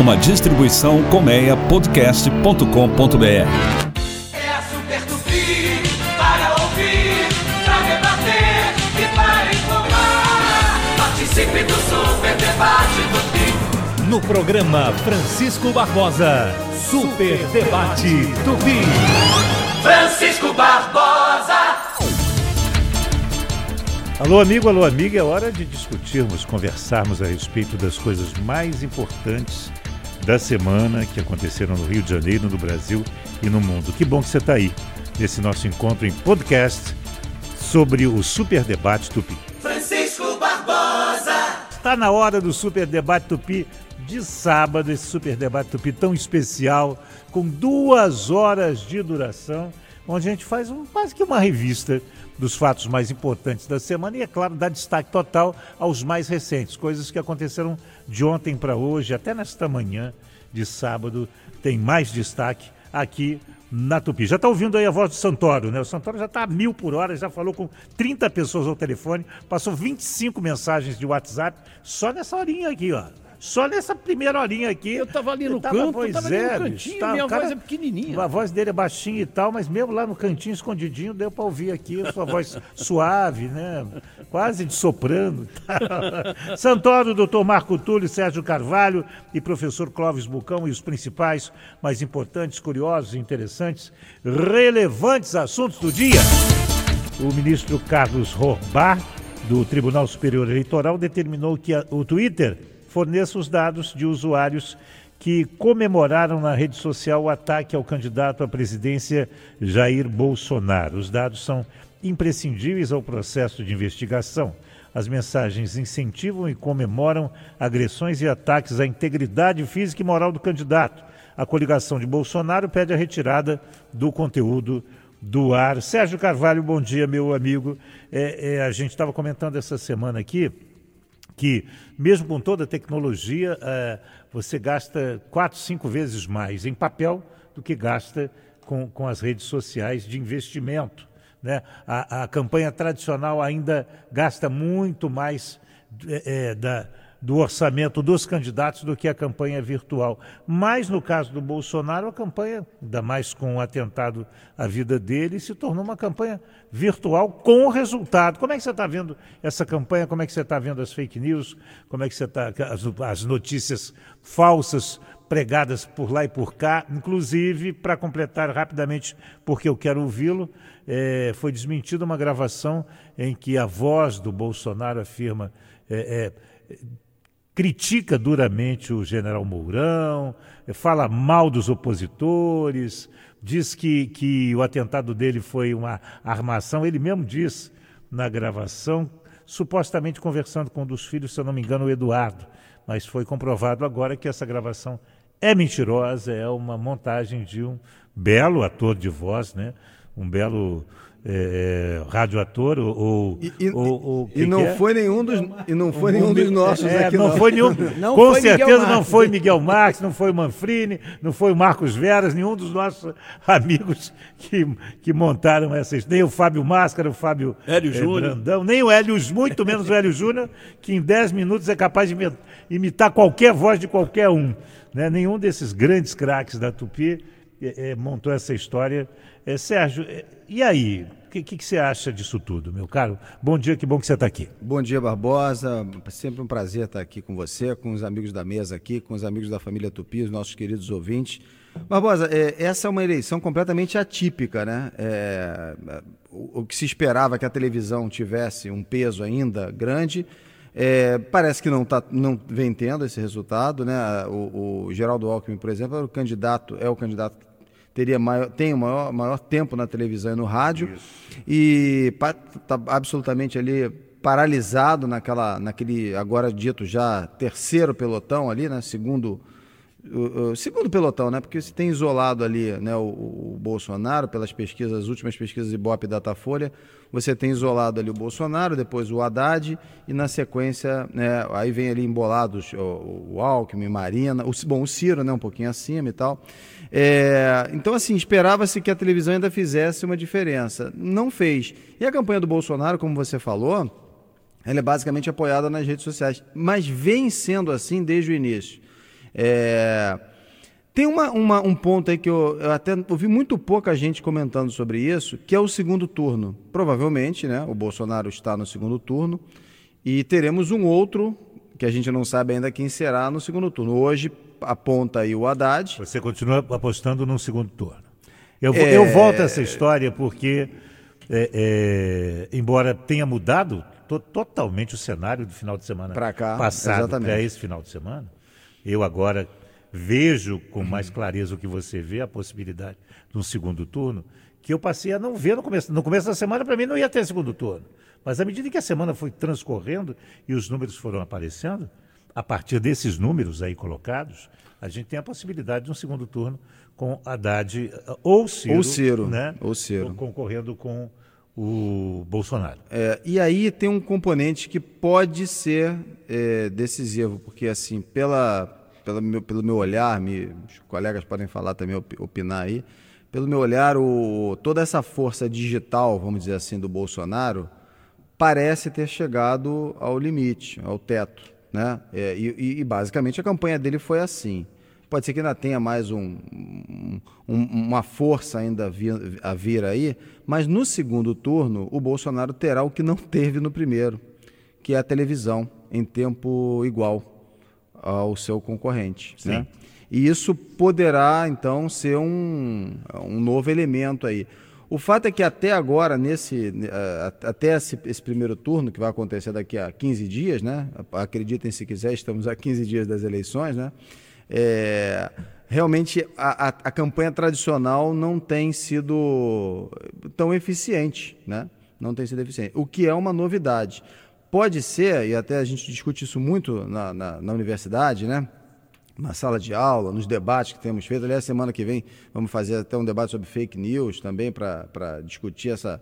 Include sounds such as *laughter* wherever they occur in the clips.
Uma distribuição colmeiapodcast.com.br. É a Super Tupi para ouvir, para debater e para informar. Participe do Super Debate Tupi. No programa Francisco Barbosa, Super Debate Tupi. Francisco Barbosa. Alô, amigo, alô, amiga, é hora de discutirmos, conversarmos a respeito das coisas mais importantes da semana que aconteceram no Rio de Janeiro, no Brasil e no mundo. Que bom que você está aí, nesse nosso encontro em podcast sobre o Super Debate Tupi. Francisco Barbosa. Está na hora do Super Debate Tupi de sábado, esse Super Debate Tupi tão especial, com duas horas de duração, onde a gente faz um, quase que uma revista dos fatos mais importantes da semana e, é claro, dá destaque total aos mais recentes, coisas que aconteceram de ontem para hoje, até nesta manhã de sábado, tem mais destaque aqui na Tupi. Já está ouvindo aí a voz do Santoro, né? O Santoro já está a mil por hora, já falou com 30 pessoas ao telefone, passou 25 mensagens de WhatsApp só nessa horinha aqui, ó. Só nessa primeira horinha aqui. Eu tava ali no tava, canto, pois tava ali é, no bicho, cantinho, tá, minha cara- voz é pequenininha. A voz dele é baixinha e tal, mas mesmo lá no cantinho, escondidinho, deu para ouvir aqui a sua voz *laughs* suave, né? Quase de soprano. *laughs* Santoro, doutor Marco Túlio, Sérgio Carvalho e professor Clóvis Bucão e os principais, mais importantes, curiosos, interessantes, relevantes assuntos do dia. O ministro Carlos Robar, do Tribunal Superior Eleitoral, determinou que a- o Twitter forneça os dados de usuários que comemoraram na rede social o ataque ao candidato à presidência Jair Bolsonaro. Os dados são imprescindíveis ao processo de investigação. As mensagens incentivam e comemoram agressões e ataques à integridade física e moral do candidato. A coligação de Bolsonaro pede a retirada do conteúdo do ar. Sérgio Carvalho, bom dia, meu amigo. É, é, a gente estava comentando essa semana aqui que, mesmo com toda a tecnologia, eh, você gasta quatro, cinco vezes mais em papel do que gasta com, com as redes sociais de investimento. Né? A, a campanha tradicional ainda gasta muito mais eh, da, do orçamento dos candidatos do que a campanha virtual. Mas no caso do Bolsonaro, a campanha, ainda mais com o atentado à vida dele, se tornou uma campanha virtual com resultado. Como é que você está vendo essa campanha? Como é que você está vendo as fake news? Como é que você está as, as notícias falsas pregadas por lá e por cá? Inclusive, para completar rapidamente, porque eu quero ouvi-lo, eh, foi desmentida uma gravação em que a voz do Bolsonaro afirma eh, eh, critica duramente o general Mourão, fala mal dos opositores, diz que, que o atentado dele foi uma armação. Ele mesmo diz na gravação, supostamente conversando com um dos filhos, se eu não me engano, o Eduardo. Mas foi comprovado agora que essa gravação é mentirosa, é uma montagem de um belo ator de voz, né? um belo eh, radioator ou, ou, E, e- ou- ou- e que não que é? foi nenhum dos e não foi nenhum dos nossos É, aqui não, não. foi nenhum. *laughs* Não com foi certeza não foi Miguel Marques, não foi o Manfrini, não foi o Marcos Veras, nenhum dos nossos amigos que, que montaram essa história. Nem o Fábio Máscara, o Fábio Hélio eh, Júnior. Brandão, nem o Hélio, muito menos o Hélio Júnior, que em 10 minutos é capaz de imi- imitar qualquer voz de qualquer um. Né? Nenhum desses grandes craques da Tupi eh, montou essa história. Eh, Sérgio, eh, e aí? O que, que, que você acha disso tudo, meu caro? Bom dia, que bom que você está aqui. Bom dia, Barbosa. Sempre um prazer estar aqui com você, com os amigos da mesa aqui, com os amigos da família Tupi, os nossos queridos ouvintes. Barbosa, é, essa é uma eleição completamente atípica, né? É, o, o que se esperava que a televisão tivesse um peso ainda grande, é, parece que não, tá, não vem tendo esse resultado, né? O, o Geraldo Alckmin, por exemplo, é o candidato, é o candidato que teria maior, tem o maior, maior tempo na televisão e no rádio e está absolutamente ali paralisado naquela, naquele agora dito já terceiro pelotão ali, né? Segundo o, o segundo pelotão, né? Porque se tem isolado ali, né, o, o Bolsonaro pelas pesquisas, as últimas pesquisas Ibope e Datafolha, você tem isolado ali o Bolsonaro, depois o Haddad e na sequência, né, aí vem ali embolados o, o Alckmin, Marina, o, bom, o Ciro, né, um pouquinho acima e tal. É, então, assim, esperava-se que a televisão ainda fizesse uma diferença. Não fez. E a campanha do Bolsonaro, como você falou, ela é basicamente apoiada nas redes sociais, mas vem sendo assim desde o início. É, tem uma, uma- um ponto aí que eu, eu até ouvi muito pouca gente comentando sobre isso, que é o segundo turno. Provavelmente, né? O Bolsonaro está no segundo turno e teremos um outro que a gente não sabe ainda quem será no segundo turno. Hoje aponta aí o Haddad. Você continua apostando no segundo turno. Eu, É. eu volto a essa história porque, é, é, embora tenha mudado to- totalmente o cenário do final de semana cá, passado para esse final de semana, eu agora vejo com mais clareza o que você vê, a possibilidade de um segundo turno, que eu passei a não ver no começo. No começo da semana, para mim, não ia ter segundo turno. Mas à medida que a semana foi transcorrendo e os números foram aparecendo, a partir desses números aí colocados, a gente tem a possibilidade de um segundo turno com Haddad eh, ou Ciro, Ou Ciro, né? ou Ciro. concorrendo com o Bolsonaro. É, e aí tem um componente que pode ser é, decisivo, porque assim, pela, pela meu- pelo meu olhar, me, os colegas podem falar também, opi- opinar aí, pelo meu olhar, o, toda essa força digital, vamos dizer assim, do Bolsonaro, parece ter chegado ao limite, ao teto. Né? É, e, e- basicamente a campanha dele foi assim. Pode ser que ainda tenha mais um- um- uma força ainda a vir, a vir aí, mas no segundo turno o Bolsonaro terá o que não teve no primeiro, que é a televisão em tempo igual ao seu concorrente. Né? E isso poderá, então, ser um, um novo elemento aí. O fato é que até agora, nesse, eh, até esse, esse primeiro turno, que vai acontecer daqui a 15 dias, né? acreditem se quiser, estamos a 15 dias das eleições, né? É, realmente a, a, a campanha tradicional não tem sido tão eficiente, né? Não tem sido eficiente, o que é uma novidade. Pode ser, e até a gente discute isso muito na, na, na universidade, né? na sala de aula, nos debates que temos feito. Aliás, semana que vem vamos fazer até um debate sobre fake news também para discutir essa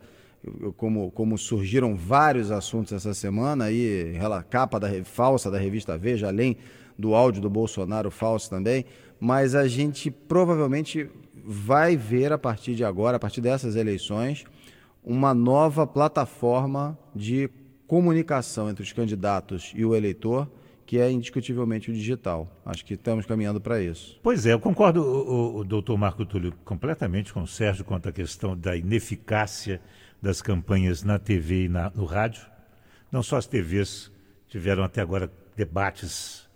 como, como surgiram vários assuntos essa semana aí, capa da falsa da revista Veja, além do áudio do Bolsonaro falso também, mas a gente provavelmente vai ver a partir de agora, a partir dessas eleições, uma nova plataforma de comunicação entre os candidatos e o eleitor, que é indiscutivelmente o digital. Acho que estamos caminhando para isso. Pois é, eu concordo, o, o, o doutor Marco Túlio, completamente com o Sérgio quanto à questão da ineficácia das campanhas na TV e na- no rádio. Não só as TVs tiveram até agora debates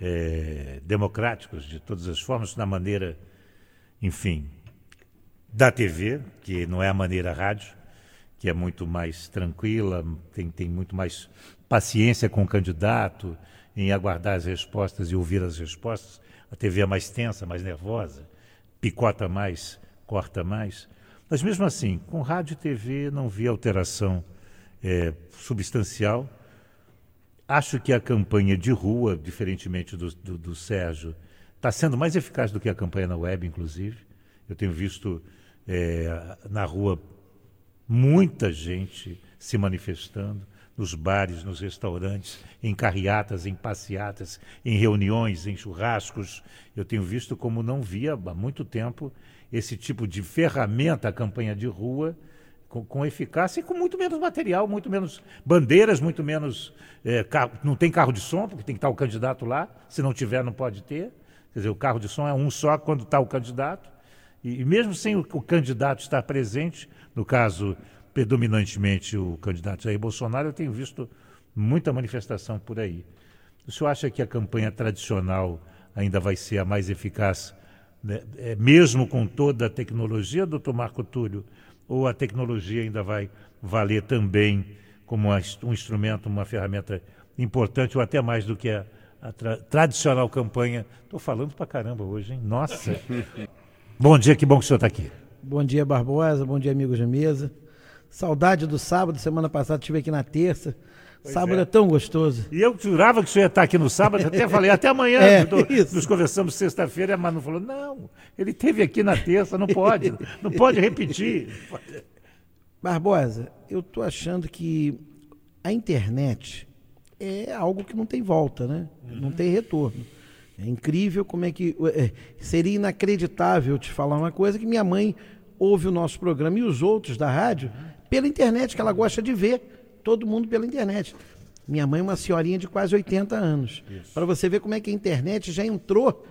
eh, democráticos de todas as formas, na maneira, enfim, da TV, que não é a maneira rádio, que é muito mais tranquila, tem, tem muito mais paciência com o candidato, em aguardar as respostas e ouvir as respostas. A TV é mais tensa, mais nervosa, picota mais, corta mais. Mas mesmo assim, com rádio e TV não vi alteração eh, substancial. Acho que a campanha de rua, diferentemente do, do, do Sérgio, está sendo mais eficaz do que a campanha na web, inclusive. Eu tenho visto eh, na rua muita gente se manifestando, nos bares, nos restaurantes, em carreatas, em passeatas, em reuniões, em churrascos. Eu tenho visto como não via há muito tempo esse tipo de ferramenta, a campanha de rua, com, com eficácia e com muito menos material, muito menos bandeiras, muito menos. eh, carro- não tem carro de som, porque tem que estar o candidato lá. Se não tiver, não pode ter. Quer dizer, o carro de som é um só quando está o candidato. E, mesmo sem o, o candidato estar presente, no caso, predominantemente o candidato Jair Bolsonaro, eu tenho visto muita manifestação por aí. O senhor acha que a campanha tradicional ainda vai ser a mais eficaz, né, é, mesmo com toda a tecnologia, doutor Marco Túlio? Ou a tecnologia ainda vai valer também como um instrumento, uma ferramenta importante, ou até mais do que a, a tra- tradicional campanha? Estou falando pra caramba hoje, hein? Nossa! *laughs* Bom dia, que bom que o senhor está aqui. Bom dia, Barbosa. Bom dia, amigos da mesa. Saudade do sábado. Semana passada estive aqui na terça. sábado é. é. tão gostoso. E eu jurava que o senhor ia estar aqui no sábado, até falei, até amanhã. *laughs* É, isso. Nos conversamos sexta-feira, a Manu falou, não, ele esteve aqui na terça, não pode, não pode repetir. Barbosa, eu tô achando que a internet é algo que não tem volta, né? Não tem retorno. É incrível como é que. é, seria inacreditável te falar uma coisa que minha mãe ouve o nosso programa e os outros da rádio pela internet, que ela gosta de ver todo mundo pela internet. Minha mãe é uma senhorinha de quase 80 anos. Para você ver como é que a internet já entrou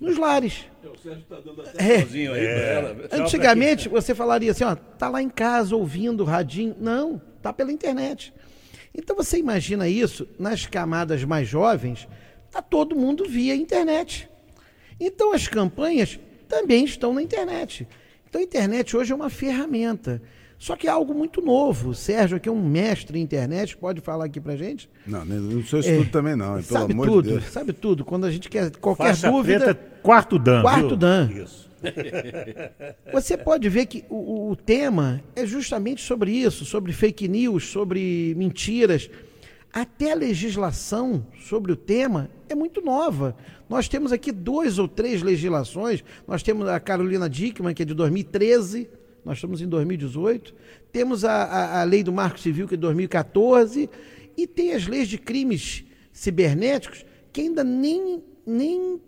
nos lares. É. Sozinho aí pra ela. Antigamente você falaria assim, ó, tá lá em casa ouvindo o radinho. Não, tá pela internet. Então você imagina isso nas camadas mais jovens, tá todo mundo via internet. Então as campanhas também estão na internet. Então a internet hoje é uma ferramenta. Só que é algo muito novo. O Sérgio, que é um mestre em internet, pode falar aqui pra gente? Não, não sou isso tudo também não, pelo sabe amor tudo, de Deus. sabe tudo. Quando a gente quer qualquer Faixa dúvida. preta, quarto dan. Quarto viu? dan. Isso. *laughs* Você pode ver que o, o tema é justamente sobre isso, sobre fake news, sobre mentiras. Até a legislação sobre o tema é muito nova. Nós temos aqui duas ou três legislações. Nós temos a Carolina Dickman, que é de 2013, nós estamos em 2018. Temos a, a, a lei do Marco Civil, que é de 2014. E tem as leis de crimes cibernéticos, que ainda nem, nem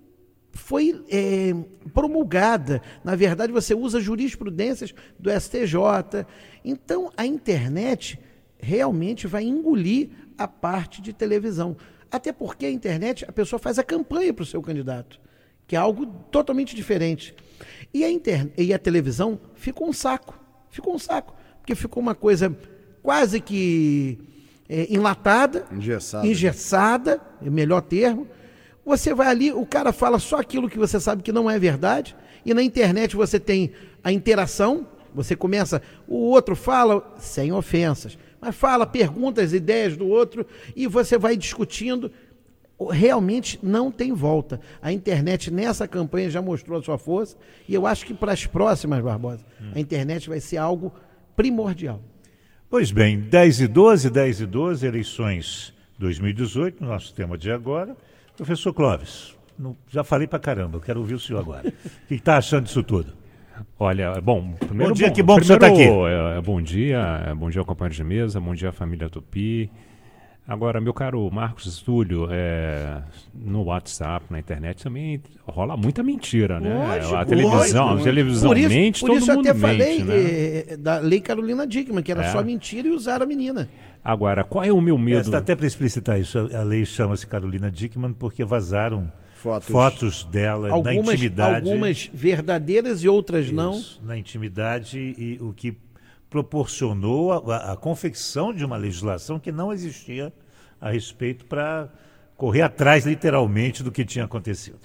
foi é, promulgada. Na verdade, você usa jurisprudências do STJ. Então, a internet realmente vai engolir a parte de televisão. Até porque a internet, a pessoa faz a campanha para o seu candidato, que é algo totalmente diferente. E a, inter... e a televisão ficou um saco. Ficou um saco. Porque ficou uma coisa quase que é, enlatada, Engessada. engessada, é o melhor termo. Você vai ali, o cara fala só aquilo que você sabe que não é verdade, e na internet você tem a interação, você começa, o outro fala sem ofensas, mas fala, pergunta as ideias do outro e você vai discutindo. Realmente não tem volta. A internet nessa campanha já mostrou a sua força e eu acho que para as próximas, Barbosa, a internet vai ser algo primordial. Pois bem, 10 e 12, 10 e 12, eleições 2018, nosso tema de agora. Professor Clóvis, não- já falei pra caramba, eu quero ouvir o senhor agora. O que está achando disso tudo? Olha, bom, primeiro. Bom dia, que bom que senhor tá primeiro, é, é, bom dia, é, bom dia, companheiro de mesa, bom dia, família Tupi. Agora, meu caro Marcos Túlio, é, no WhatsApp, na internet também rola muita mentira, né? Lógico, a televisão, lógico. a televisão por isso, mente, por todo isso eu mundo até falei mente, né? eh, da lei Carolina Dickman, que era É. só mentira e usaram a menina. Agora, qual é o meu medo? Está até para explicitar isso, a a lei chama-se Carolina Dickman porque vazaram Fotos. fotos dela na Algumas, intimidade. algumas verdadeiras e outras não. Isso, na intimidade e o que proporcionou a, a- a confecção de uma legislação que não existia a respeito para correr atrás literalmente do que tinha acontecido.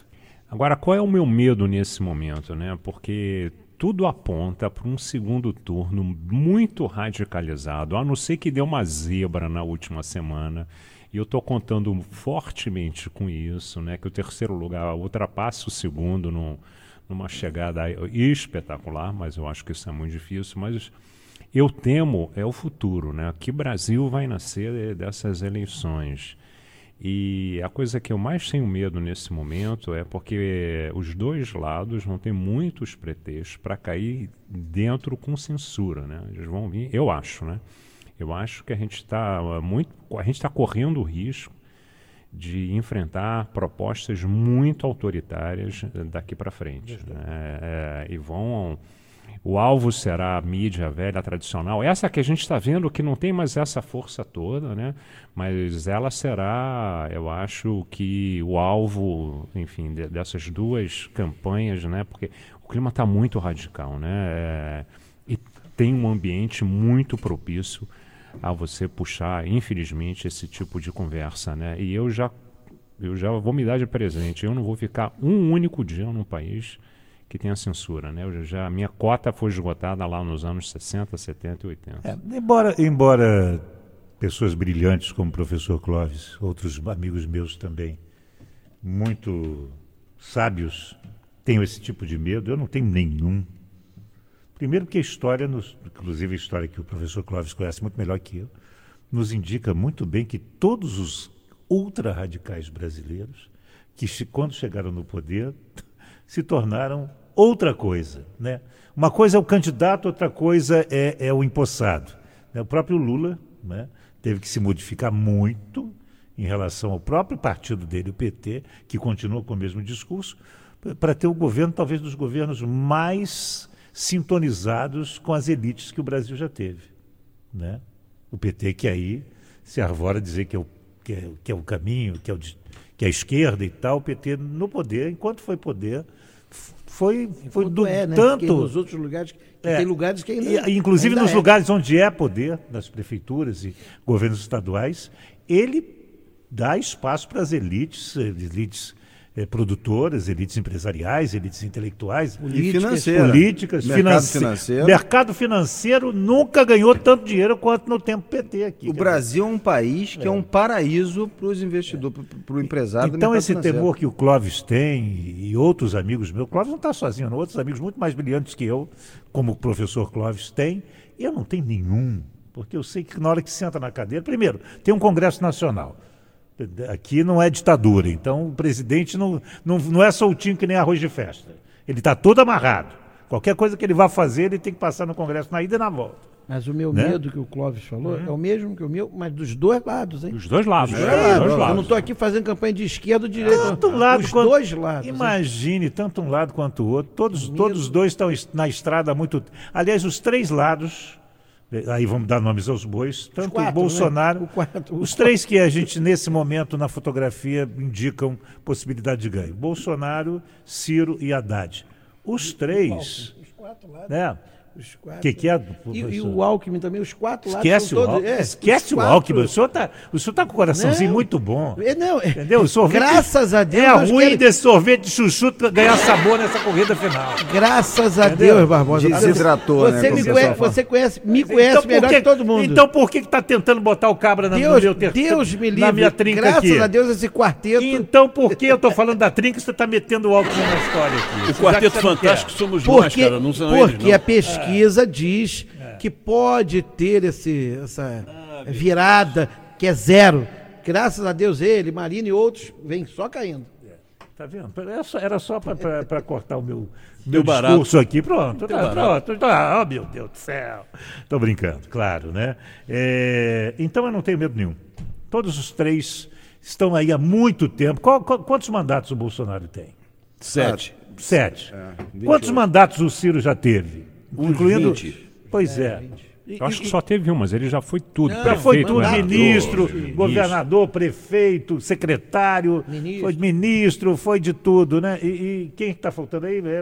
Agora, qual é o meu medo nesse momento, né? Porque tudo aponta para um segundo turno muito radicalizado, a não ser que deu uma zebra na última semana. E eu estou contando fortemente com isso, né? Que o terceiro lugar ultrapasse o segundo num- numa chegada espetacular, mas eu acho que isso é muito difícil. Mas eu temo é o futuro, né? Que Brasil vai nascer dessas eleições. E a coisa que eu mais tenho medo nesse momento é porque os dois lados vão ter muitos pretextos para cair dentro com censura, né? Eles vão vir, eu acho, né? Eu acho que a gente está muito, a gente está correndo o risco de enfrentar propostas muito autoritárias eh, daqui para frente. né? É, e vão. O alvo será a mídia velha tradicional, essa que a gente está vendo que não tem mais essa força toda, né? mas ela será, eu acho que o alvo, enfim, de- dessas duas campanhas, né? porque o clima está muito radical. Né? É, e tem um ambiente muito propício a você puxar, infelizmente, esse tipo de conversa, né? E eu já, eu já vou me dar de presente. Eu não vou ficar um único dia num país que tenha censura, né? Eu já, a minha cota foi esgotada lá nos anos 60, 70 e 80. É, embora, embora pessoas brilhantes como o professor Clóvis, outros amigos meus também, muito sábios, tenham esse tipo de medo, eu não tenho nenhum. Primeiro porque a história, nos, inclusive a história que o professor Clóvis conhece muito melhor que eu, nos indica muito bem que todos os ultra-radicais brasileiros, que quando chegaram no poder, *laughs* se tornaram outra coisa. Né? Uma coisa é o candidato, outra coisa é, é o empossado. né? O próprio Lula né, teve que se modificar muito em relação ao próprio partido dele, o PT, que continua com o mesmo discurso, para ter o governo, talvez, dos governos mais sintonizados com as elites que o Brasil já teve. Né? O PT que aí se arvora a dizer que é, o, que, é, que é o caminho, que é, o, que é a esquerda e tal, o PT no poder, enquanto foi poder, foi, foi do é, né? Porque tanto. nos outros lugares, É. tem lugares que ainda. E, inclusive ainda nos é. lugares onde é poder, das prefeituras e governos estaduais, ele dá espaço para as elites, elites eh, produtoras, elites empresariais, elites intelectuais, E financeira. políticas, Mercado finance- financeiro. Mercado financeiro nunca ganhou tanto dinheiro quanto no tempo PT aqui. O Brasil é um país que é, um paraíso para os investidores, para o empresário. Então esse financeiro. temor que o Clóvis tem e e outros amigos meus, Clóvis não está sozinho, não, outros amigos muito mais brilhantes que eu, como o professor Clóvis tem, eu não tenho nenhum, porque eu sei que na hora que senta na cadeira, primeiro, tem um Congresso Nacional. Aqui não é ditadura, então o presidente não, não, não é soltinho que nem arroz de festa. Ele está todo amarrado. Qualquer coisa que ele vá fazer, ele tem que passar no Congresso na ida e na volta. Mas o meu Né? medo que o Clóvis falou é o mesmo que o meu, mas dos dois lados, hein? Dos dois lados. Dos dos dois lados. dois Eu não lados. estou aqui fazendo campanha de esquerda ou direita. Tanto um lado Os quanto, dois lados. hein? Imagine, tanto um lado quanto o outro. Todos, todos os dois estão es- na estrada há muito tempo. Aliás, os três lados, aí vamos dar nomes aos bois, tanto quatro, o Bolsonaro, né? O quatro, os três que a gente, nesse momento, na fotografia, indicam possibilidade de ganho. Bolsonaro, Ciro e Haddad. Os três, Os quatro lados. né? Os O quatro. que, que é? E, e o Alckmin também, os quatro lados. Esquece são o todos, Alckmin. é, Esquece o Alckmin. O senhor está o senhor tá com o coraçãozinho Não. muito bom. É, não, é- Entendeu? O sorvete, Graças a Deus. É ruim queremos- desse sorvete de chuchu ganhar sabor nessa corrida final. Graças a Entendeu? Deus, Barbosa. Desidratou, né, Você, como me conhece, você conhece, me conhece Então, melhor que- que todo mundo. Então por que que tá tentando botar o cabra na, no Deus, meu ter- Deus me livre. na minha trinca Graças aqui? a Deus esse quarteto. Então por que eu tô falando da trinca e você tá metendo o Alckmin na história aqui? O Quarteto Fantástico somos nós, cara, não são porque a não. Pesquisa diz que pode ter esse, essa virada que é zero. Graças a Deus ele, Marina e outros vêm só caindo. Tá vendo? Era só, para cortar o meu, *laughs* meu barato. discurso aqui. Pronto, tá, pronto. Tá, oh, meu Deus do céu. Tô brincando, claro, né? É, então eu não tenho medo nenhum. Todos os três estão aí há muito tempo. Qual- qual- quantos mandatos o Bolsonaro tem? Sete. Sete. É, Quantos mandatos o Ciro já teve? Incluindo. 20. Pois é. E- Eu acho e- que só teve um, mas ele já foi tudo. já foi prefeito, tudo, governador, ministro, ministro. governador, prefeito, secretário, Ministro. foi ministro, foi de tudo, né? E, e quem está faltando aí? É,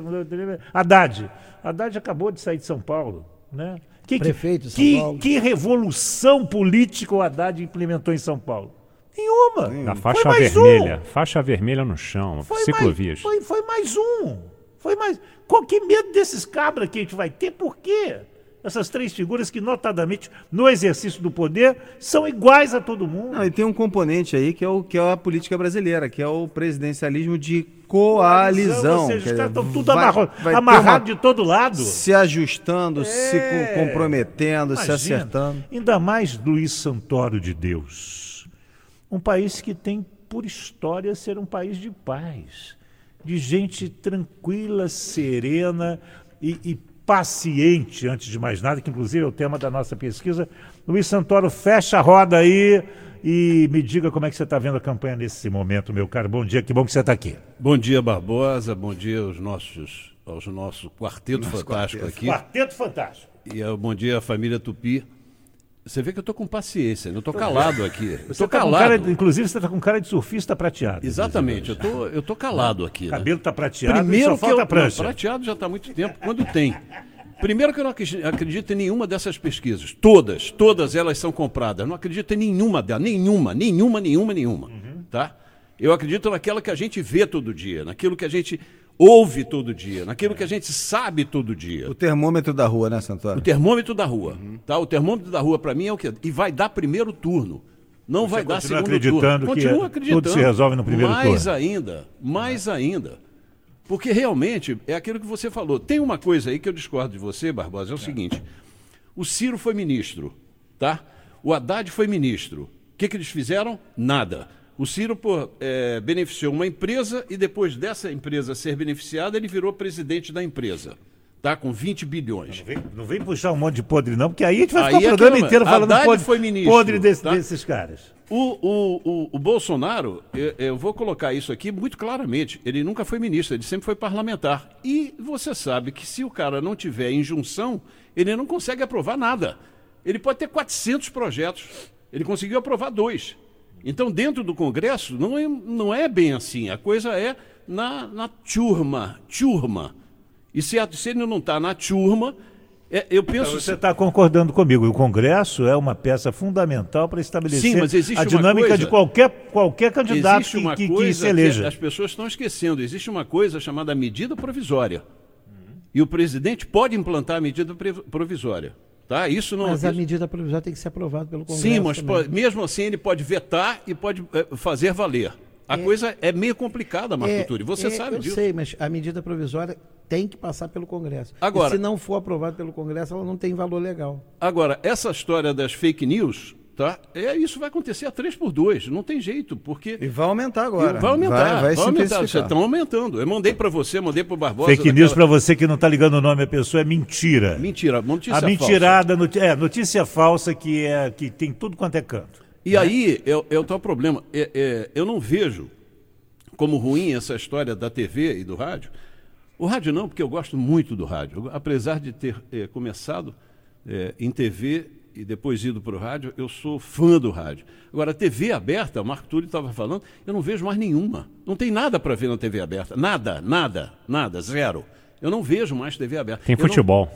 Haddad. Haddad acabou de sair de São Paulo, né? Que, que- Prefeito de São que, Paulo. que revolução política o Haddad implementou em São Paulo? Nenhuma. Na faixa Foi mais vermelha. um. Faixa vermelha no chão. Foi ciclovias. Mais, foi, foi mais um. Foi mais. Qual que medo desses cabras que a gente vai ter? Por quê? Essas três figuras que, notadamente, no exercício do poder, são iguais a todo mundo. Não, e tem um componente aí que é, o, que é a política brasileira, que é o presidencialismo de coalizão. Ou seja, os caras estão tudo amarrado, amarrado uma- de todo lado. Se ajustando, se É. co- comprometendo, se Imagina. acertando. Ainda mais Luiz Santoro de Deus. Um país que tem, por história, ser um país de paz, de gente tranquila, serena e, e paciente, antes de mais nada, que inclusive é o tema da nossa pesquisa. Luiz Santoro, fecha a roda aí e me diga como é que você está vendo a campanha nesse momento, meu caro. Bom dia, que bom que você está aqui. Bom dia, Barbosa. Bom dia aos nossos, aos nosso quarteto fantástico aqui. Quarteto Fantástico. E eh, bom dia à família Tupi. Você vê que eu tô com paciência, eu tô calado aqui. Eu tô tá calado. de- inclusive, você está com cara de surfista prateado. Exatamente, eu tô, eu tô calado aqui. O né? cabelo está prateado Primeiro que falta eu, prancha. Não, prateado já está há muito tempo, quando tem. Primeiro que eu não acredi- acredito em nenhuma dessas pesquisas. Todas, todas elas são compradas. Não acredito em nenhuma delas. Nenhuma, nenhuma, nenhuma, nenhuma. Uhum. Tá? Eu acredito naquela que a gente vê todo dia, naquilo que a gente ouve todo dia, naquilo que a gente sabe todo dia. O termômetro da rua, né, Santoro? O termômetro da rua. Tá? O termômetro da rua, para mim, é o quê? E vai dar primeiro turno. Não vai dar segundo acreditando turno. que Continua é- acreditando. tudo se resolve no primeiro mais turno. ainda, mais ainda. Porque realmente é aquilo que você falou. Tem uma coisa aí que eu discordo de você, Barbosa, é o seguinte. O Ciro foi ministro, tá? O Haddad foi ministro. O que, que eles fizeram? Nada. O Ciro pô, é, beneficiou uma empresa e depois dessa empresa ser beneficiada, ele virou presidente da empresa. Tá? Com 20 bilhões. Não vem, não vem puxar um monte de podre, não, porque aí a gente vai Aí ficar o é programa não- inteiro falando Haddad podre, foi ministro, podre desse- tá? desses caras. O, o, o, o Bolsonaro, eu, eu vou colocar isso aqui muito claramente, ele nunca foi ministro, ele sempre foi parlamentar. E você sabe que se o cara não tiver injunção, ele não consegue aprovar nada. Ele pode ter 400 projetos, Ele conseguiu aprovar dois. Então, dentro do Congresso, não é, não é bem assim. A coisa é na, na turma. Turma. E se, se ele não está na turma, é, eu penso. Então, você está concordando comigo. O Congresso é uma peça fundamental para estabelecer Sim, a dinâmica coisa- de qualquer, qualquer candidato Existe que, uma que- que coisa se eleja. as pessoas estão esquecendo. Existe uma coisa chamada medida provisória. E o presidente pode implantar a medida provisória. Tá? Isso não Mas a medida provisória tem que ser aprovada pelo Congresso. Sim, mas também. po- mesmo assim ele pode vetar e pode eh, fazer valer. A coisa é meio complicada, Marco É, Túlio. Você é, sabe eu disso. sei, mas a medida provisória tem que passar pelo Congresso. Agora- E se não for aprovada pelo Congresso, ela não tem valor legal. Agora, essa história das fake news, tá? É, isso vai acontecer a 3 por 2 Não tem jeito, porque. E vai aumentar agora. Vai aumentar, Vai, vai, vai aumentar. Vocês estão aumentando. Eu mandei para você, mandei para o Barbosa. Fake news daquela- para você que não está ligando o nome à pessoa é mentira. Mentira, notícia a falsa. mentirada, noti- é, notícia falsa que, é, que tem tudo quanto é canto. E aí é, o- é o tal problema. É- é, eu não vejo como ruim essa história da TV e do rádio. O rádio não, porque eu gosto muito do rádio. Apesar de ter eh, começado eh, em TV e depois ido para o rádio, eu sou fã do rádio. Agora, a TV aberta, o Marco Túlio estava falando, eu não vejo mais nenhuma. Não tem nada para ver na TV aberta. Nada, nada, nada, zero. Eu não vejo mais TV aberta. Tem futebol.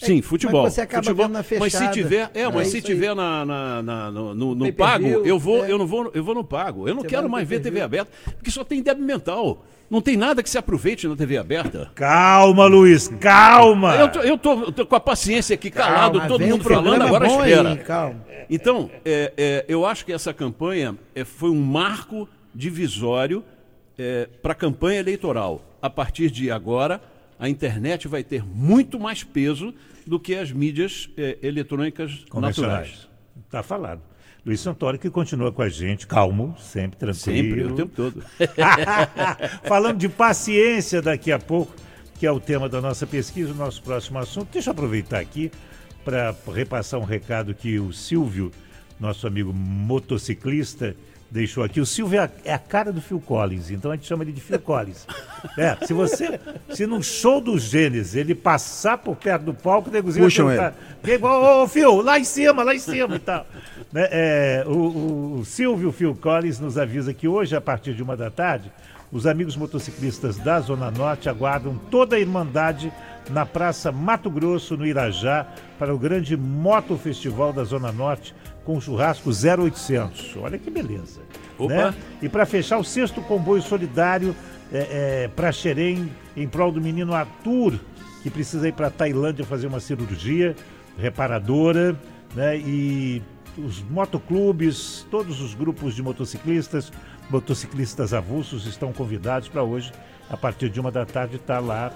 Sim, futebol. você acaba futebol, vendo na Mas se tiver, é, mas É se tiver na, na- na- no, no- no pago, eu vou, é. eu não vou, eu vou no pago. Eu não Você quero mais ver TV aberta, porque só tem débil mental. Não tem nada que se aproveite na TV aberta. Calma, Luiz, calma! Eu tô, eu tô- eu tô com a paciência aqui calado, Calma, todo mundo falando, agora bom espera. aí, calma. Então, é, é, eu acho que essa campanha é, foi um marco divisório para a campanha eleitoral. A partir de agora, a internet vai ter muito mais peso do que as mídias é, eletrônicas naturais. Convencionais. Tá falado. Luiz Santoro que continua com a gente, calmo, sempre tranquilo. Sempre, o tempo todo. *laughs* Falando de paciência daqui a pouco, que é o tema da nossa pesquisa, o nosso próximo assunto. Deixa eu aproveitar aqui para repassar um recado que o Silvio, nosso amigo motociclista, deixou aqui. O Silvio é a, é a cara do Phil Collins, então a gente chama ele de Phil Collins. *laughs* É, se você, se num show do Gênesis ele passar por perto do palco, o negozinho Puxam vai perguntar, "Vem, Ô, ô, Phil, lá em cima, lá em cima e tal. Né, é, o, o- o Silvio Phil Collins nos avisa que hoje, a partir de uma da tarde, os amigos motociclistas da Zona Norte aguardam toda a Irmandade na Praça Mato Grosso, no Irajá, para o grande Moto Festival da Zona Norte, com churrasco 0800. Olha que beleza. Opa. né? E para fechar, o sexto comboio solidário é, para Xerém, em prol do menino Arthur, que precisa ir para Tailândia fazer uma cirurgia reparadora, né? E os motoclubes, todos os grupos de motociclistas, motociclistas avulsos estão convidados para hoje, a partir de uma da tarde, estar lá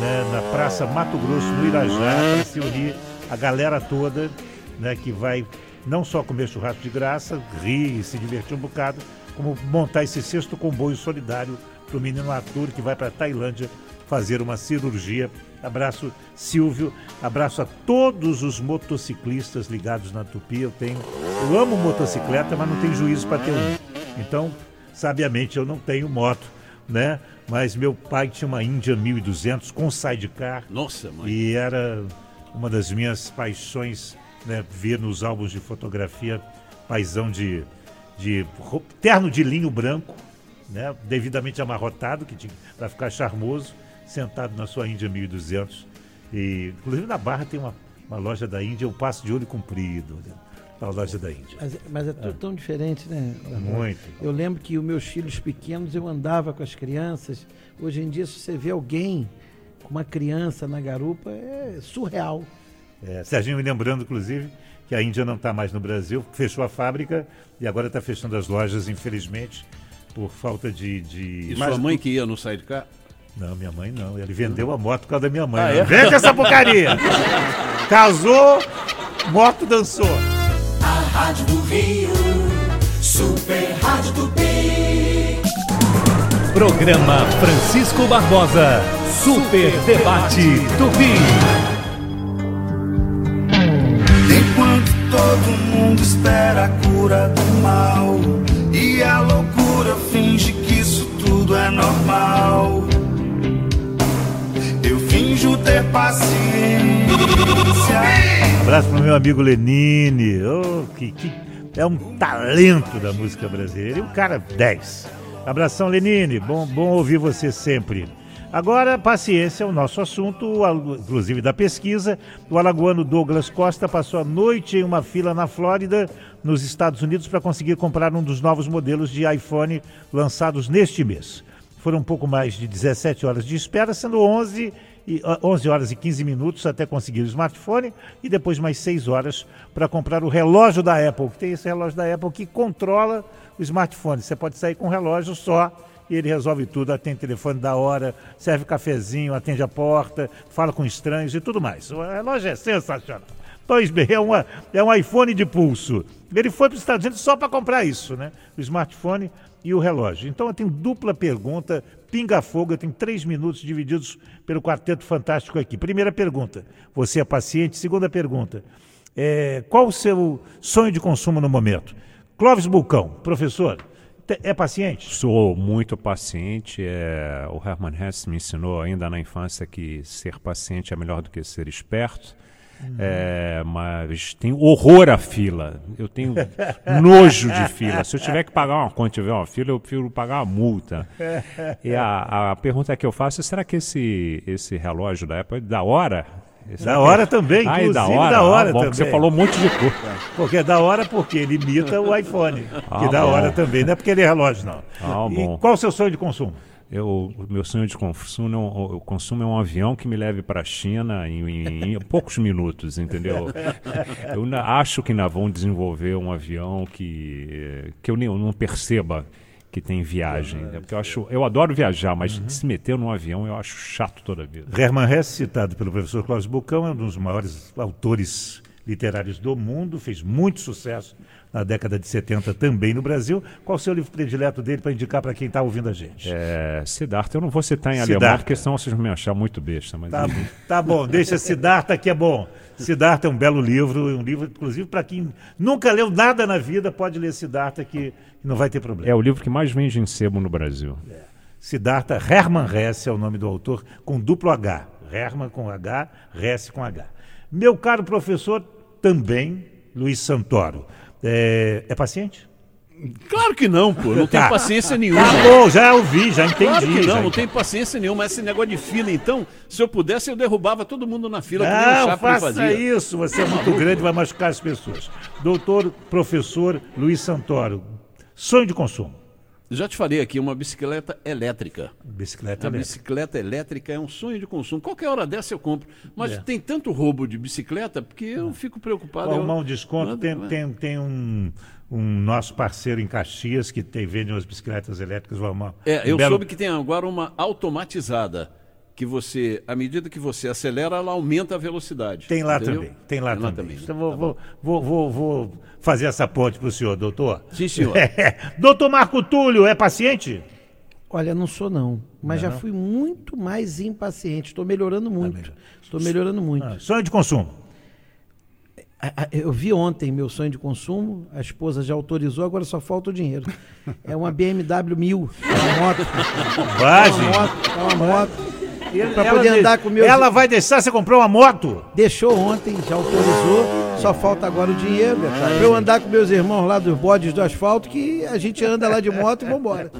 né, na Praça Mato Grosso, no Irajá, para se unir a galera toda, né, que vai não só comer churrasco de graça, rir e se divertir um bocado, como montar esse sexto comboio solidário para o menino Arthur, que vai para a Tailândia fazer uma cirurgia. Abraço, Silvio. Abraço a todos os motociclistas ligados na Tupi. Eu tenho, eu amo motocicleta, mas não tenho juízo para ter um. Então, sabiamente, eu não tenho moto, né? Mas meu pai tinha uma Índia 1200 com sidecar. Nossa, mãe. E era uma das minhas paixões, né, ver nos álbuns de fotografia paisão de, de terno de linho branco, né, devidamente amarrotado, que tinha para ficar charmoso, sentado na sua Índia 1200. E, inclusive na Barra tem uma, uma loja da Índia, eu passo de olho comprido, né, a loja da Índia. Mas, mas é tudo tão diferente, né? Muito. Eu lembro que os meus filhos pequenos eu andava com as crianças. Hoje em dia, se você vê alguém com uma criança na garupa, é surreal. É, Serginho me lembrando, inclusive, que a Índia não está mais no Brasil, fechou a fábrica e agora está fechando as lojas, infelizmente, por falta de. de... E sua mãe que ia no sidecar? Não, minha mãe não. Ele vendeu a moto por causa da minha mãe. Ah, é? Vende essa porcaria! *laughs* Casou, moto dançou. A Rádio do Rio, Super Rádio do Pi. Programa Francisco Barbosa. Super Debate Tupi. Todo mundo espera a cura do mal e a loucura finge que isso tudo é normal. Eu finjo ter paciência. Abraço pro meu amigo Lenine. Oh, que, que é um talento da música brasileira. E um cara 10. Abração, Lenine. Bom, bom ouvir você sempre. Agora, paciência é o nosso assunto, inclusive da pesquisa. O alagoano Douglas Costa passou a noite em uma fila na Flórida, nos Estados Unidos, para conseguir comprar um dos novos modelos de iPhone lançados neste mês. Foram um pouco mais de 17 horas de espera, sendo 11, e, ah, 11 horas e 15 minutos até conseguir o smartphone e depois mais 6 horas para comprar o relógio da Apple, que tem esse relógio da Apple que controla o smartphone. Você pode sair com um relógio só e ele resolve tudo, atende telefone da hora, serve cafezinho, atende a porta, fala com estranhos e tudo mais. O relógio é sensacional. Pois bem, é, uma, é um iPhone de pulso. Ele foi para os Estados Unidos só para comprar isso, né? O smartphone e o relógio. Então eu tenho dupla pergunta, pinga-fogo, eu tenho três minutos divididos pelo quarteto fantástico aqui. Primeira pergunta, você é paciente? Segunda pergunta, é, qual o seu sonho de consumo no momento? Clóvis Bulcão, professor, é paciente? Sou muito paciente. é, o Hermann Hesse me ensinou ainda na infância que ser paciente é melhor do que ser esperto. É, mas tenho horror à fila. Eu tenho *laughs* nojo de fila. Se eu tiver que pagar uma conta e tiver uma fila, eu prefiro pagar uma multa. *laughs* E a, a pergunta que eu faço é: será que esse, esse relógio da Apple é da hora? Será Da hora também, Ai, da inclusive hora. da hora Ah, bom, também. Você falou um monte de coisa. Porque é da hora porque ele imita o iPhone, que Ah, da bom. hora também, não é porque ele é relógio, não. Ah, e bom. qual o seu sonho de consumo? Eu, o meu sonho de consumo é um, o consumo é um avião que me leve para a China em, em- em poucos minutos, entendeu? Eu na- acho que ainda vão desenvolver um avião que, que eu nem eu não perceba que tem viagem. né? Porque eu, acho, eu adoro viajar, mas se meter num avião eu acho chato toda a vida. Hermann Hesse, citado pelo professor Cláudio Bucão, é um dos maiores autores literários do mundo, fez muito sucesso na década de 70 também no Brasil. Qual o seu livro predileto dele para indicar para quem está ouvindo a gente? É, Siddhartha, eu não vou citar em Siddhartha. alemão, porque senão vocês vão me achar muito besta. Mas Tá, tá bom, deixa Siddhartha que é bom. Siddhartha é um belo livro, um livro, inclusive, para quem nunca leu nada na vida, pode ler Siddhartha que não vai ter problema. é o livro que mais vende em sebo no Brasil. Siddhartha Hermann Hesse é o nome do autor, com duplo H. Hermann com H, Hesse com H. Meu caro professor, também, Luiz Santoro. É, é paciente? Claro que não, pô. Não tenho Tá. paciência nenhuma. Tá bom, já ouvi, já entendi. Claro que já não, não tenho paciência nenhuma. Esse negócio de fila, então, se eu pudesse, eu derrubava todo mundo na fila, que Não, Chaplin faça fazia. isso, você é muito grande, vai machucar as pessoas. Doutor, professor Luiz Santoro, sonho de consumo. Já te falei aqui, uma bicicleta elétrica. Bicicleta A elétrica. bicicleta elétrica é um sonho de consumo. Qualquer hora dessa eu compro. Mas É. tem tanto roubo de bicicleta porque eu fico preocupado. Para eu- arrumar um desconto, Manda- tem, tem, tem um, um nosso parceiro em Caxias que tem, vende umas bicicletas elétricas. Arrumar É, um eu belo- soube que tem agora uma automatizada. Que você, à medida que você acelera, ela aumenta a velocidade. Tem lá entendeu? também, tem lá Tem também. né? Então vou, Tá vou, vou, vou, vou fazer essa ponte para o senhor, doutor. Sim, senhor. *laughs* doutor Marco Túlio, é paciente? Olha, não sou não, mas já fui muito mais impaciente. Estou melhorando muito. Estou melhorando muito. Ah, sonho de consumo. Eu vi ontem meu sonho de consumo, a esposa já autorizou, agora só falta o dinheiro. É uma BMW 1000, é uma moto. É Vagem. uma moto, é uma moto. Pra Ela poder de- andar com meus- Ela vai deixar você comprar uma moto? Deixou ontem, já autorizou, só falta agora o dinheiro. Pra eu andar com meus irmãos lá dos bodes do asfalto, que a gente anda lá de moto e vambora.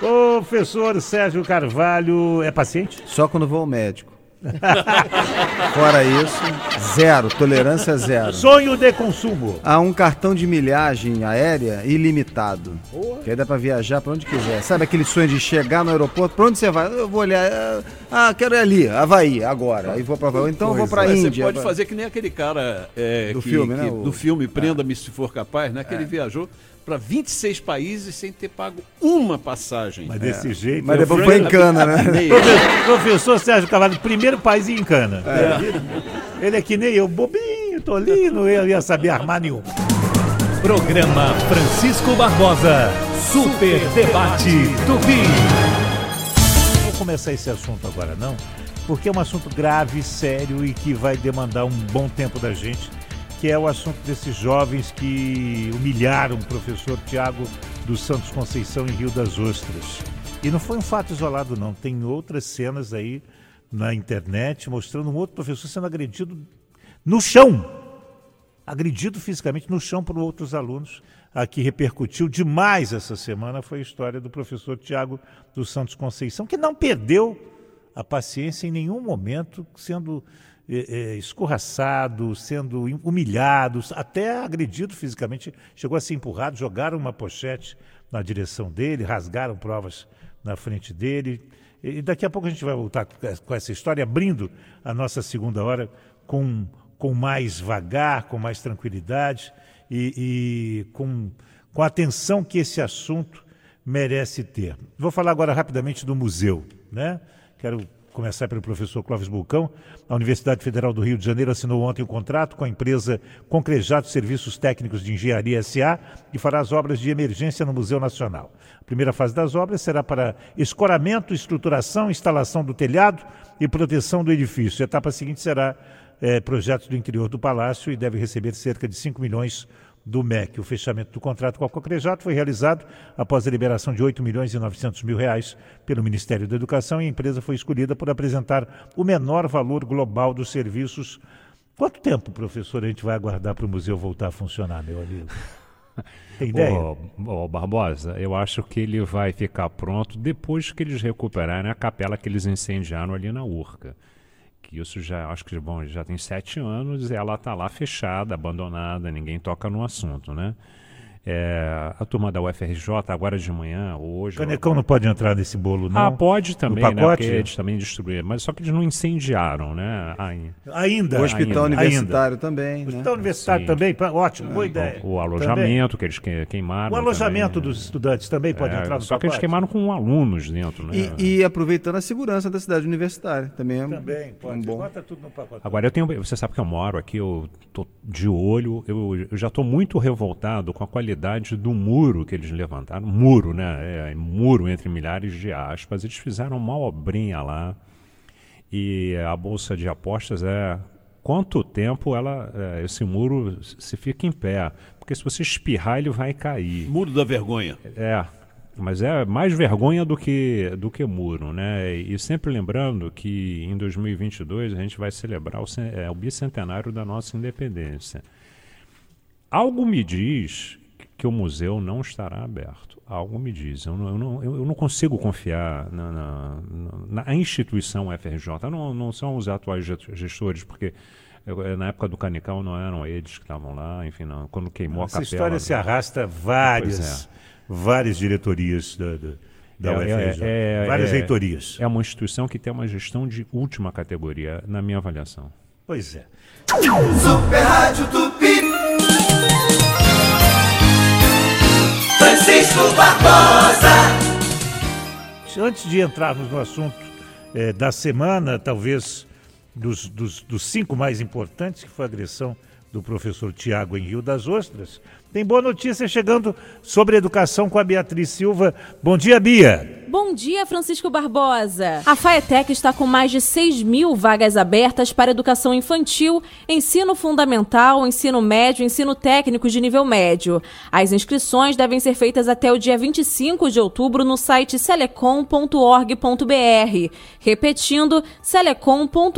Professor Sérgio Carvalho, é paciente? Só quando vou ao médico. *laughs* Fora isso, zero, tolerância zero. Sonho de consumo. Há um cartão de milhagem aérea ilimitado. Que aí dá pra viajar pra onde quiser. Sabe aquele sonho de chegar no aeroporto? Pra onde você vai? Eu vou olhar. é, Ah, quero ir ali, Havaí, agora. Aí vou pra Havaí. Então eu vou pra Mas Índia. Você pode fazer que nem aquele cara é, Do que- filme, que- né? O- do filme Prenda-me se for capaz, né? Que ele viajou para 26 países sem ter pago uma passagem. Mas desse jeito. Mas é depois foi em cana, né? *laughs* Professor Sérgio Carvalho, primeiro país em cana. Ele é que nem eu, bobinho, tolino, eu ia saber armar nenhum. Programa Francisco Barbosa. Super Debate Tupi. Não vou começar esse assunto agora, não, porque é um assunto grave, sério e que vai demandar um bom tempo da gente, que é o assunto desses jovens que humilharam o professor Tiago dos Santos Conceição em Rio das Ostras. E não foi um fato isolado, não. Tem outras cenas aí na internet mostrando um outro professor sendo agredido no chão. agredido fisicamente no chão por outros alunos. A que repercutiu demais essa semana foi a história do professor Tiago dos Santos Conceição, que não perdeu a paciência em nenhum momento, sendo eh, eh, escorraçado, sendo humilhado, até agredido fisicamente. Chegou a ser empurrado, jogaram uma pochete na direção dele, rasgaram provas na frente dele. E daqui a pouco a gente vai voltar com essa história, abrindo a nossa segunda hora com, com mais vagar, com mais tranquilidade e, e com, com a atenção que esse assunto merece ter. Vou falar agora rapidamente do museu. Né? Quero começar pelo professor Clóvis Bulcão. A Universidade Federal do Rio de Janeiro assinou ontem um contrato com a empresa Concrejato Serviços Técnicos de Engenharia SA e fará as obras de emergência no Museu Nacional. A primeira fase das obras será para escoramento, estruturação, instalação do telhado e proteção do edifício. A etapa seguinte será é, projetos do interior do palácio e deve receber cerca de 5 milhões do MEC. O fechamento do contrato com a Cocrejato foi realizado após a liberação de 8 milhões e 900 mil reais pelo Ministério da Educação e a empresa foi escolhida por apresentar o menor valor global dos serviços. Quanto tempo, professor, a gente vai aguardar para o museu voltar a funcionar, meu amigo? *laughs* Tem ideia? Ô, ô, Barbosa, eu acho que ele vai ficar pronto depois que eles recuperarem a capela que eles incendiaram ali na Urca que isso já acho que bom já tem sete anos ela está lá fechada abandonada ninguém toca no assunto né é, a turma da UFRJ, agora de manhã, hoje. Canecão não pode entrar nesse bolo, não? Ah, pode também, né? Porque eles também destruíram. Mas só que eles não incendiaram, né? Ainda. O hospital ainda. universitário ainda. também. O hospital né? universitário Sim. também, ótimo, boa é, ideia. O, o alojamento também. que eles queimaram. O alojamento também, dos estudantes também pode é, entrar no Só pacote. que eles queimaram com alunos dentro, né? E, e aproveitando a segurança da cidade universitária. Também é Também, pode. Um bom... Bota tudo no pacote. Agora, eu tenho. Você sabe que eu moro aqui, eu tô de olho, eu, eu já estou muito revoltado com a qualidade do muro muro que eles levantaram, muro, né? É, muro entre milhares de aspas. Eles fizeram uma obrinha lá e a bolsa de apostas é quanto tempo ela é, esse muro se fica em pé, porque se você espirrar ele vai cair. Muro da vergonha. É. Mas é mais vergonha do que, do que muro, né? E sempre lembrando que em 2022 a gente vai celebrar o, é, o bicentenário da nossa independência. Algo me diz que o museu não estará aberto. Algo me diz. Eu não, eu não, eu não consigo confiar na, na, na, instituição FRJ. Não, não são os atuais gestores, porque eu, na época do Canical não eram eles que estavam lá, enfim, não, quando queimou Essa a capela. Essa história se arrasta várias, é. várias diretorias da, da, da é, UFRJ, é, é, várias reitorias. É uma instituição que tem uma gestão de última categoria, na minha avaliação. Pois é. Super Rádio Tupi. Barbosa. Antes de entrarmos no assunto é, da semana, talvez dos, dos, dos, cinco mais importantes, que foi a agressão do professor Tiago em Rio das Ostras, tem boa notícia chegando sobre educação com a Beatriz Silva. Bom dia, Bia. Bom dia, Francisco Barbosa. A FAETEC está com mais de 6 mil vagas abertas para educação infantil, ensino fundamental, ensino médio ensino técnico de nível médio. As inscrições devem ser feitas até o dia 25 de outubro no site selecom.org.br. Repetindo, selecom.org.br.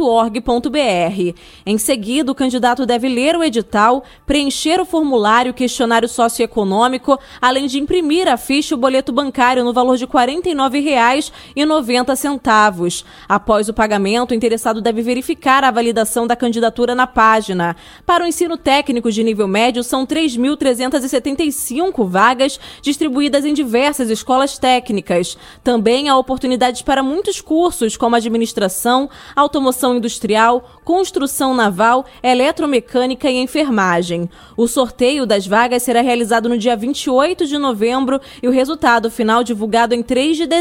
Em seguida, o candidato deve ler o edital, preencher o formulário questionário socioeconômico, além de imprimir a ficha e o boleto bancário no valor de R$ 49 R$ 49,90. Após o pagamento, o interessado deve verificar a validação da candidatura na página. Para o ensino técnico de nível médio, são 3.375 vagas distribuídas em diversas escolas técnicas. Também há oportunidades para muitos cursos, como administração, automoção industrial, construção naval, eletromecânica e enfermagem. O sorteio das vagas será realizado no dia 28 de novembro e o resultado final divulgado em 3 de dezembro.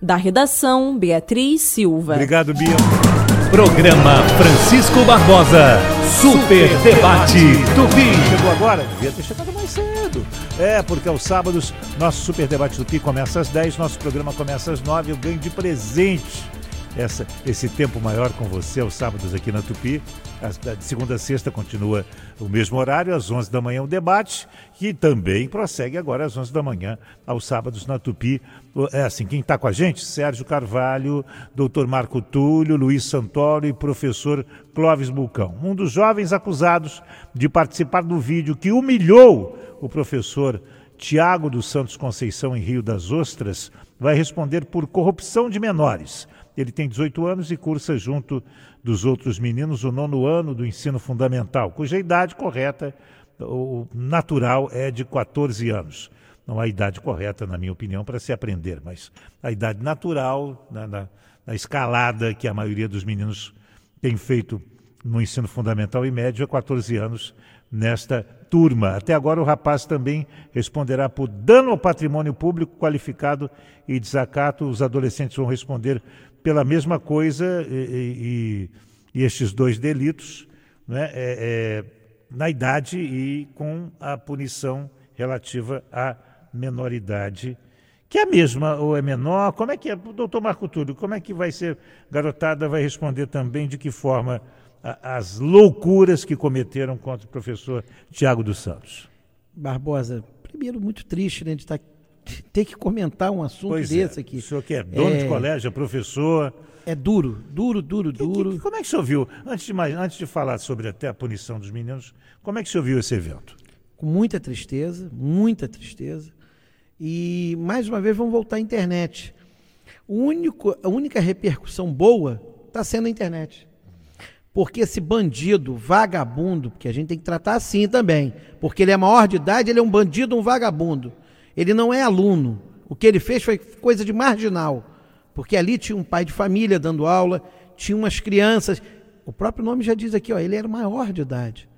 Da redação, Beatriz Silva. Obrigado, Bia. Programa Francisco Barbosa. Super Debate Tupi. Chegou agora? Devia ter chegado mais cedo. É, porque aos sábados, nosso Super Debate Tupi começa às 10, nosso programa começa às 9. Eu ganho de presente essa, esse tempo maior com você aos sábados aqui na Tupi. De segunda a sexta continua o mesmo horário, às 11 da manhã o debate, que também prossegue agora às 11 da manhã, aos sábados na Tupi. É assim, quem está com a gente? Sérgio Carvalho, doutor Marco Túlio, Luiz Santoro e professor Clóvis Bulcão. Um dos jovens acusados de participar do vídeo que humilhou o professor Tiago dos Santos Conceição em Rio das Ostras vai responder por corrupção de menores. Ele tem 18 anos e cursa junto dos outros meninos o nono ano do ensino fundamental, cuja idade correta, o natural, é de 14 anos. Não há idade correta, na minha opinião, para se aprender, mas a idade natural, na, na- na escalada que a maioria dos meninos tem feito no ensino fundamental e médio, é 14 anos nesta turma. Até agora, o rapaz também responderá por dano ao patrimônio público qualificado e desacato. Os adolescentes vão responder pela mesma coisa e, e- e estes dois delitos né, é- na idade e com a punição relativa à menoridade. Que é a mesma ou é menor? Como é que é? Doutor Marco Túlio, como é que vai ser? Garotada vai responder também de que forma a- as loucuras que cometeram contra o professor Tiago dos Santos. Barbosa, primeiro, muito triste, né, de de ter que comentar um assunto Pois desse é, aqui. O senhor que é dono de É. colégio, é professor. É duro, duro, duro, duro. Como é que o senhor viu, antes de, mais, antes de falar sobre até a punição dos meninos, como é que o senhor viu esse evento? com muita tristeza, muita tristeza. E mais uma vez vamos voltar à internet. O único, a única repercussão boa está sendo a internet. Porque esse bandido, vagabundo, porque a gente tem que tratar assim também, porque ele é maior de idade, ele é um bandido, um vagabundo. Ele não é aluno. O que ele fez foi coisa de marginal. Porque ali tinha um pai de família dando aula, tinha umas crianças. O próprio nome já diz aqui, ó, ele era maior de idade.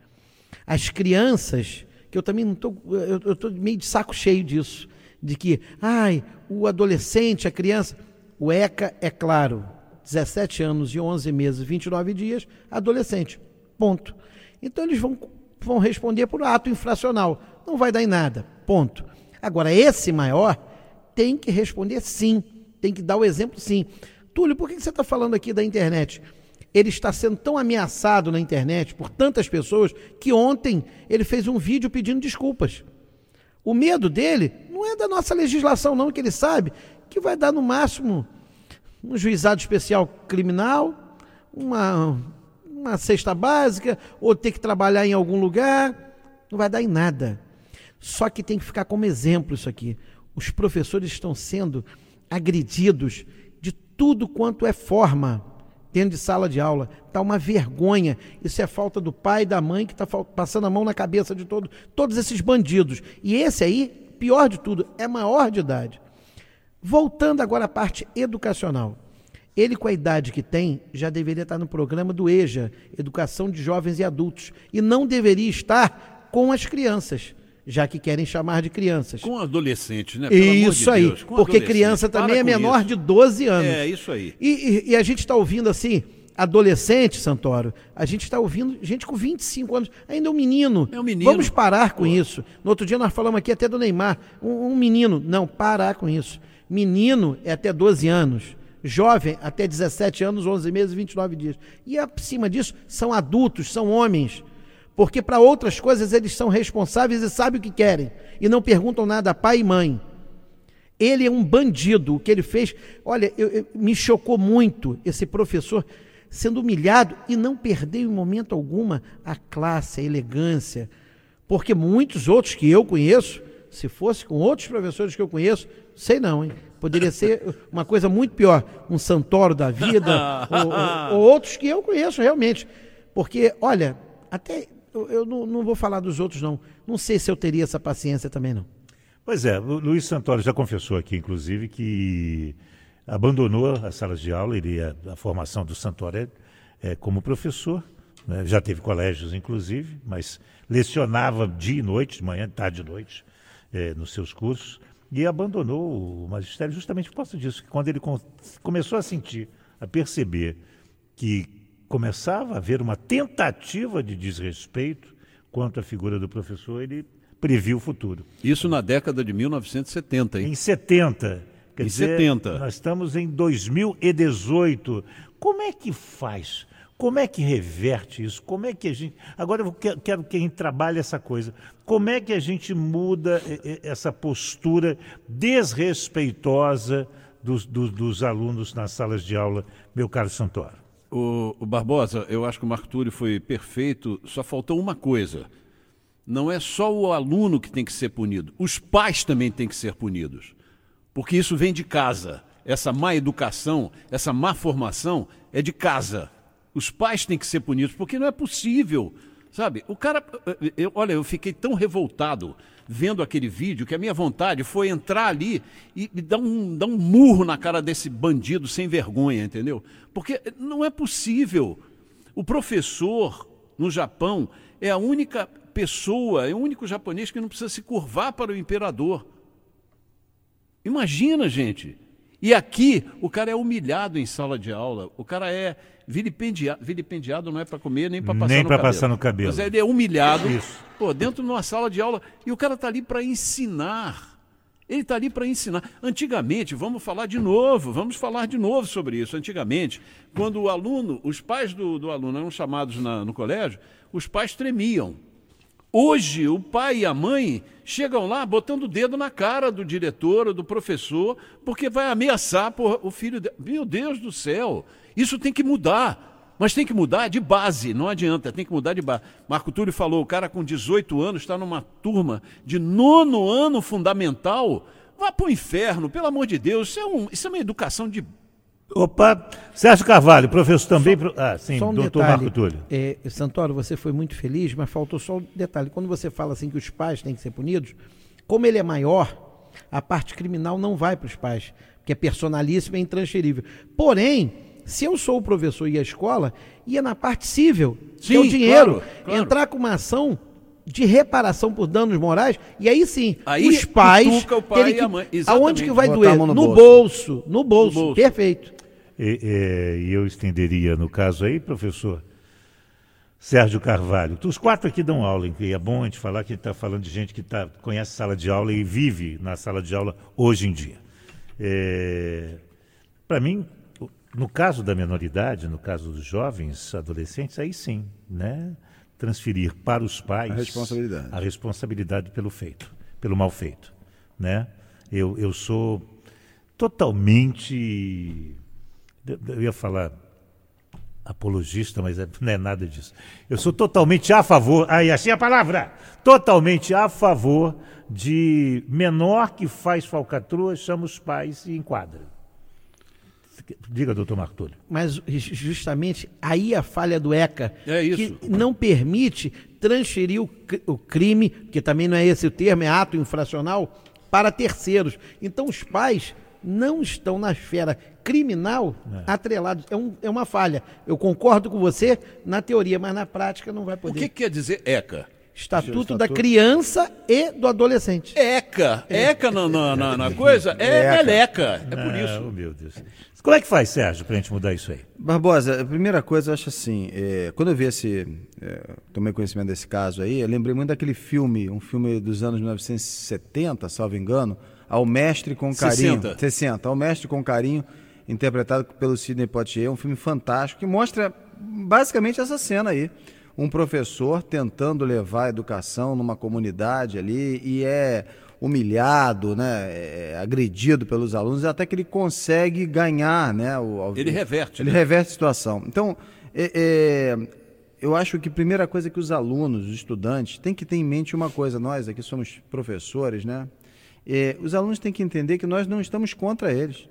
As crianças, que eu também não estou. Eu estou meio de saco cheio disso. De que, ai, o adolescente, a criança. O ECA, é claro, 17 anos e 11 meses, 29 dias, adolescente. Ponto. Então eles vão, vão responder por ato infracional. Não vai dar em nada. Ponto. Agora, esse maior tem que responder sim. Tem que dar o exemplo sim. Túlio, por que você está falando aqui da internet? Ele está sendo tão ameaçado na internet por tantas pessoas que ontem ele fez um vídeo pedindo desculpas. O medo dele não é da nossa legislação, não, que ele sabe que vai dar no máximo um juizado especial criminal, uma, uma cesta básica, ou ter que trabalhar em algum lugar. Não vai dar em nada. Só que tem que ficar como exemplo isso aqui. Os professores estão sendo agredidos de tudo quanto é forma dentro de sala de aula. Está uma vergonha. Isso é falta do pai e da mãe que está passando a mão na cabeça de todo, todos esses bandidos. E esse aí, pior de tudo, é maior de idade. Voltando agora à parte educacional. Ele, com a idade que tem, já deveria estar no programa do EJA, Educação de Jovens e Adultos, e não deveria estar com as crianças, já que querem chamar de crianças. Com adolescente, né? Pelo Isso de aí, Deus, porque criança também é menor isso. de 12 anos. É, isso aí. E, e- e a gente está ouvindo assim, adolescente, Santoro, a gente está ouvindo gente com 25 anos, ainda é um menino. É um menino. Vamos parar com isso. No outro dia nós falamos aqui até do Neymar, um, um menino. Não, parar com isso. Menino é até 12 anos. Jovem até 17 anos, 11 meses e 29 dias. E acima disso, são adultos, são homens. Porque para outras coisas eles são responsáveis e sabem o que querem. E não perguntam nada a pai e mãe. Ele é um bandido. O que ele fez, olha, eu- eu- me chocou muito esse professor sendo humilhado e não perdeu em momento alguma a classe, a elegância. Porque muitos outros que eu conheço, se fosse com outros professores que eu conheço, sei não, hein? Poderia ser uma coisa muito pior, um Santoro da vida, *laughs* ou, ou- ou outros que eu conheço realmente. Porque, olha, até eu, eu não, não vou falar dos outros, não. Não sei se eu teria essa paciência também, não. Pois é, o Luiz Santoro já confessou aqui, inclusive, que abandonou as salas de aula, ele, a, a formação do Santoro é, é como professor, né? já teve colégios, inclusive, mas lecionava dia e noite, de manhã, tarde e noite, eh, nos seus cursos, e abandonou o magistério justamente por causa disso, que quando ele com- começou a sentir, a perceber que começava a haver uma tentativa de desrespeito quanto à figura do professor, ele previu o futuro. Isso na década de 1970, hein? Em 70, Quer Em dizer, 70. Nós estamos em 2018. Como é que faz? Como é que reverte isso? Como é que a gente. Agora eu que- quero que a gente trabalhe essa coisa. Como é que a gente muda eh, eh, essa postura desrespeitosa dos, dos- dos alunos nas salas de aula, meu caro Santoro? O, o Barbosa, eu acho que o Marco Túlio foi perfeito, só faltou uma coisa. Não é só o aluno que tem que ser punido, os pais também têm que ser punidos. Porque isso vem de casa. Essa má educação, essa má formação é de casa. Os pais têm que ser punidos, porque não é possível. Sabe, o cara. eu- olha, eu fiquei tão revoltado vendo aquele vídeo que a minha vontade foi entrar ali e, e dar, um, dar um murro na cara desse bandido sem vergonha, entendeu? Porque não é possível. O professor no Japão é a única pessoa, é o único japonês que não precisa se curvar para o imperador. Imagina, gente. E aqui o cara é humilhado em sala de aula, o cara é vilipendiado, vilipendiado não é para comer nem para passar Nem no cabelo. passar no cabelo. Mas ele é humilhado, Isso. pô, dentro de uma sala de aula e o cara tá ali para ensinar. Ele está ali para ensinar. Antigamente, vamos falar de novo, vamos falar de novo sobre isso. Antigamente, quando o aluno, os pais do, do aluno eram chamados na- no colégio, os pais tremiam. Hoje, o pai e a mãe chegam lá botando o dedo na cara do diretor ou do professor, porque vai ameaçar o filho dele. Meu Deus do céu, isso tem que mudar. Mas tem que mudar de base, não adianta, tem que mudar de base. Marco Túlio falou: o cara com 18 anos está numa turma de nono ano fundamental. Vá para o inferno, pelo amor de Deus, isso é, um- isso é uma educação de. Opa, Sérgio Carvalho, professor também. pro- Ah, sim, Só um doutor detalhe. Marco Túlio. É, Santoro, você foi muito feliz, mas faltou só um detalhe. Quando você fala assim que os pais têm que ser punidos, como ele é maior, a parte criminal não vai para os pais, porque é personalíssimo e intransferível. Porém, se eu sou o professor e a escola, ia na parte cível, que é o Sim, dinheiro, claro, claro. entrar com uma ação de reparação por danos morais, e aí sim, Aí os pais o pai terem e que, a mãe. aonde que vai doer? no No bolso. bolso, no bolso, bolso. perfeito. E, é, e eu estenderia no caso aí, professor Sérgio Carvalho. Os quatro aqui dão aula, e é bom a gente falar que a gente está falando de gente que tá, conhece sala de aula e vive na sala de aula hoje em dia. Para mim, o- no caso da menoridade, no caso dos jovens, adolescentes, aí sim, né? Transferir para os pais A responsabilidade. a responsabilidade pelo feito, pelo mal feito, né? Eu, eu sou totalmente, eu- ia falar apologista, mas é- não é nada disso. Eu sou totalmente a favor, aí achei a palavra, totalmente a favor de menor que faz falcatrua, chama os pais e enquadra. Diga, doutor Marco Túlio. Mas justamente aí a falha do ECA, É isso. que não permite transferir o, o crime, que também não é esse o termo, é ato infracional, para terceiros. Então os pais não estão na esfera criminal atrelados. É, um- é uma falha. Eu concordo com você na teoria, mas na prática não vai O poder. que quer dizer ECA? Estatuto da criança e do adolescente. ECA. ECA na, na, na- na *laughs* coisa é meleca. É por Ah, isso. oh, meu Deus. Como é que faz, Sérgio, para a gente mudar isso aí? Barbosa, a primeira coisa, eu acho assim, é, quando eu vi esse, é, tomei conhecimento desse caso aí, eu lembrei muito daquele filme, um filme dos anos 1970, salvo engano, Ao Mestre com Carinho. 60. 60. Ao Mestre com Carinho, interpretado pelo Sidney Poitier, um filme fantástico que mostra basicamente essa cena aí. Um professor tentando levar a educação numa comunidade ali e é humilhado, né, é agredido pelos alunos, até que ele consegue ganhar, né, o, Ele reverte, Ele né? reverte a situação. Então, é, é, eu acho que a primeira coisa que os alunos, os estudantes, têm que ter em mente uma coisa, nós aqui somos professores, né? É, os alunos têm que entender que nós não estamos contra eles.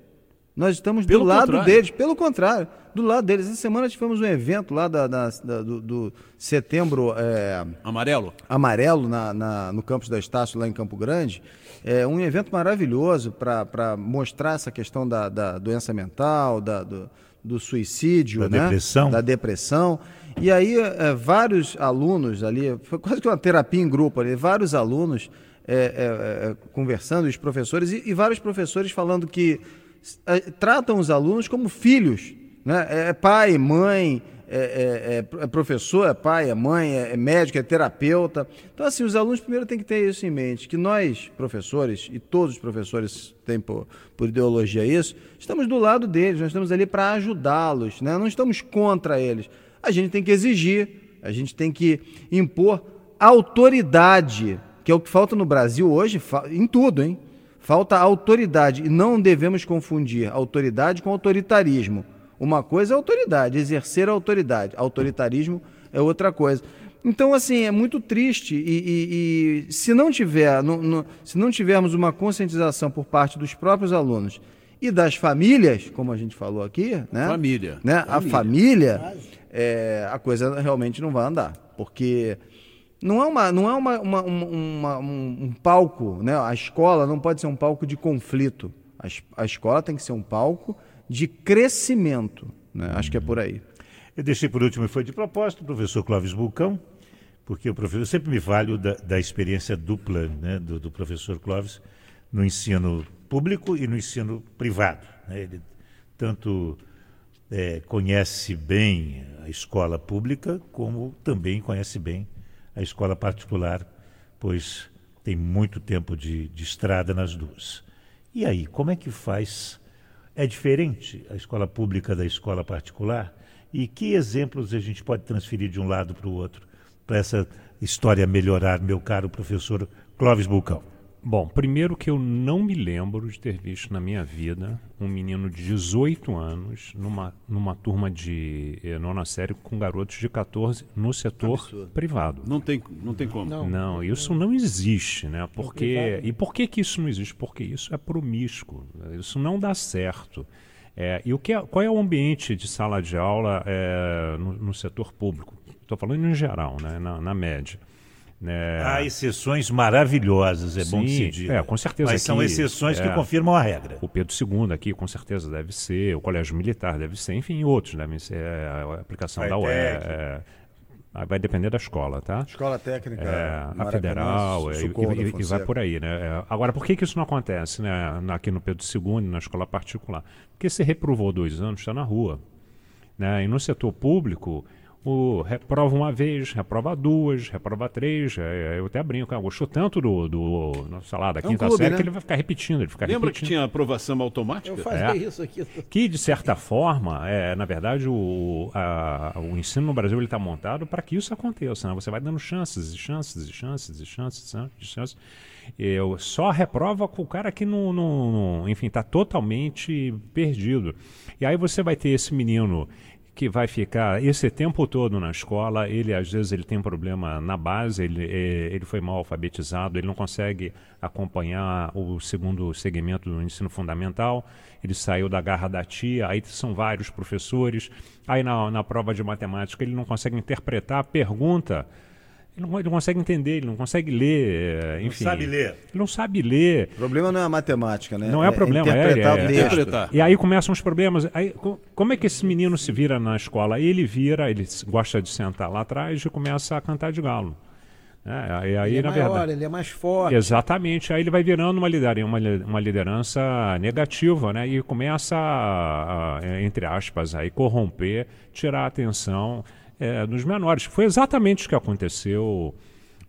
Nós estamos Pelo do lado contrário. deles, pelo contrário, do lado deles. Essa semana tivemos um evento lá da, da- da- do, do setembro é, Amarelo? amarelo na, na- no campus da Estácio, lá em Campo Grande. É um evento maravilhoso para mostrar essa questão da, da doença mental, da- do, do suicídio, Da né? depressão. da depressão. E aí, é, vários alunos ali, foi quase que uma terapia em grupo ali, vários alunos é, é, é, conversando, os professores, e, e vários professores falando que é, tratam os alunos como filhos, né? É pai, mãe, é, é, é- é professor, é pai, é mãe, é, é médico, é terapeuta. Então, assim, os alunos primeiro têm que ter isso em mente, que nós, professores, e todos os professores têm por, por ideologia isso, estamos do lado deles, nós estamos ali para ajudá-los, né? não estamos contra eles. A gente tem que exigir, a gente tem que impor autoridade, que é o que falta no Brasil hoje, em tudo, hein? Falta autoridade e não devemos confundir autoridade com autoritarismo. Uma coisa é autoridade, exercer a autoridade. Autoritarismo é outra coisa. Então, assim, é muito triste e, e- e se não tiver, no- no- se não tivermos uma conscientização por parte dos próprios alunos e das famílias, como a gente falou aqui, né? Família. né? A família, é, a coisa realmente não vai andar, porque não é, uma, não é uma, uma- uma- uma- um, um palco, né? A escola não pode ser um palco de conflito. A, a escola tem que ser um palco de crescimento, né? Acho que é por aí. Eu deixei por último, foi de propósito, o professor Clóvis Bulcão, porque o professor eu sempre me valho da, da experiência dupla né, do, do professor Clóvis no ensino público e no ensino privado. né. Ele tanto eh, conhece bem a escola pública, como também conhece bem a escola particular, pois tem muito tempo de, de estrada nas duas. E aí, como é que faz? É diferente a escola pública da escola particular? E que exemplos a gente pode transferir de um lado para o outro para essa história melhorar, meu caro professor Clóvis Bulcão? Bom, primeiro que eu não me lembro de ter visto na minha vida um menino de 18 anos numa, numa turma de eh, nona série com garotos de 14 no setor privado. Não tem, não tem como. Não, isso não existe, né? Porque e por que que isso não existe? Porque isso é promíscuo, isso não dá certo. É, e o que é- qual é o ambiente de sala de aula é, no, no setor público? Estou falando em geral, né? Na, na média. Né? Há exceções maravilhosas, é bom que se Sim, diga. é, com certeza Mas são aqui, exceções que é. confirmam a regra. O Pedro II aqui, com certeza, deve ser, o Colégio Militar deve ser, enfim, outros devem ser, é, a aplicação da UE. É, vai depender da escola, tá? Escola técnica, É, a federal, é, e, Socorro e- e vai por aí, né? É, agora, por que, que isso não acontece né, aqui no Pedro II, na escola particular? Porque se reprovou dois anos, está na rua. Né? E no setor público, o reprova uma vez, reprova duas, reprova três. é, eu até brinco, ah, gostou tanto do, do sei lá, da um quinta clube, série né? que ele vai ficar repetindo, ele fica Lembra que repetindo. tinha aprovação automática? Eu fazia É. isso aqui. *laughs* Que, de certa forma, é, na verdade, o, a- o ensino no Brasil está montado para que isso aconteça. Né? Você vai dando chances e chances e chances e chances e chances. Eu só reprova com o cara que não, não- não- enfim, está totalmente perdido. E aí você vai ter esse menino que vai ficar esse tempo todo na escola, ele às vezes ele tem problema na base, ele, eh, ele foi mal alfabetizado, ele não consegue acompanhar o segundo segmento do ensino fundamental, ele saiu da garra da tia, aí são vários professores, aí na, na prova de matemática ele não consegue interpretar a pergunta, ele não, ele não consegue entender, ele não consegue ler, eh, enfim. sabe ler. Ele não sabe ler. O problema não é a matemática, né? Não é problema, é, interpretar é, o é. Interpretar. E aí começam os problemas. Aí, co- como é que esse menino se vira na escola? Ele vira, ele gosta de sentar lá atrás e começa a cantar de galo. É, e aí, Ele é na maior, verdade. ele é mais forte. Exatamente. Aí ele vai virando uma liderança, uma, uma liderança negativa, né? E começa, a, a, entre aspas, aí corromper, tirar a atenção é, dos menores. Foi exatamente o que aconteceu.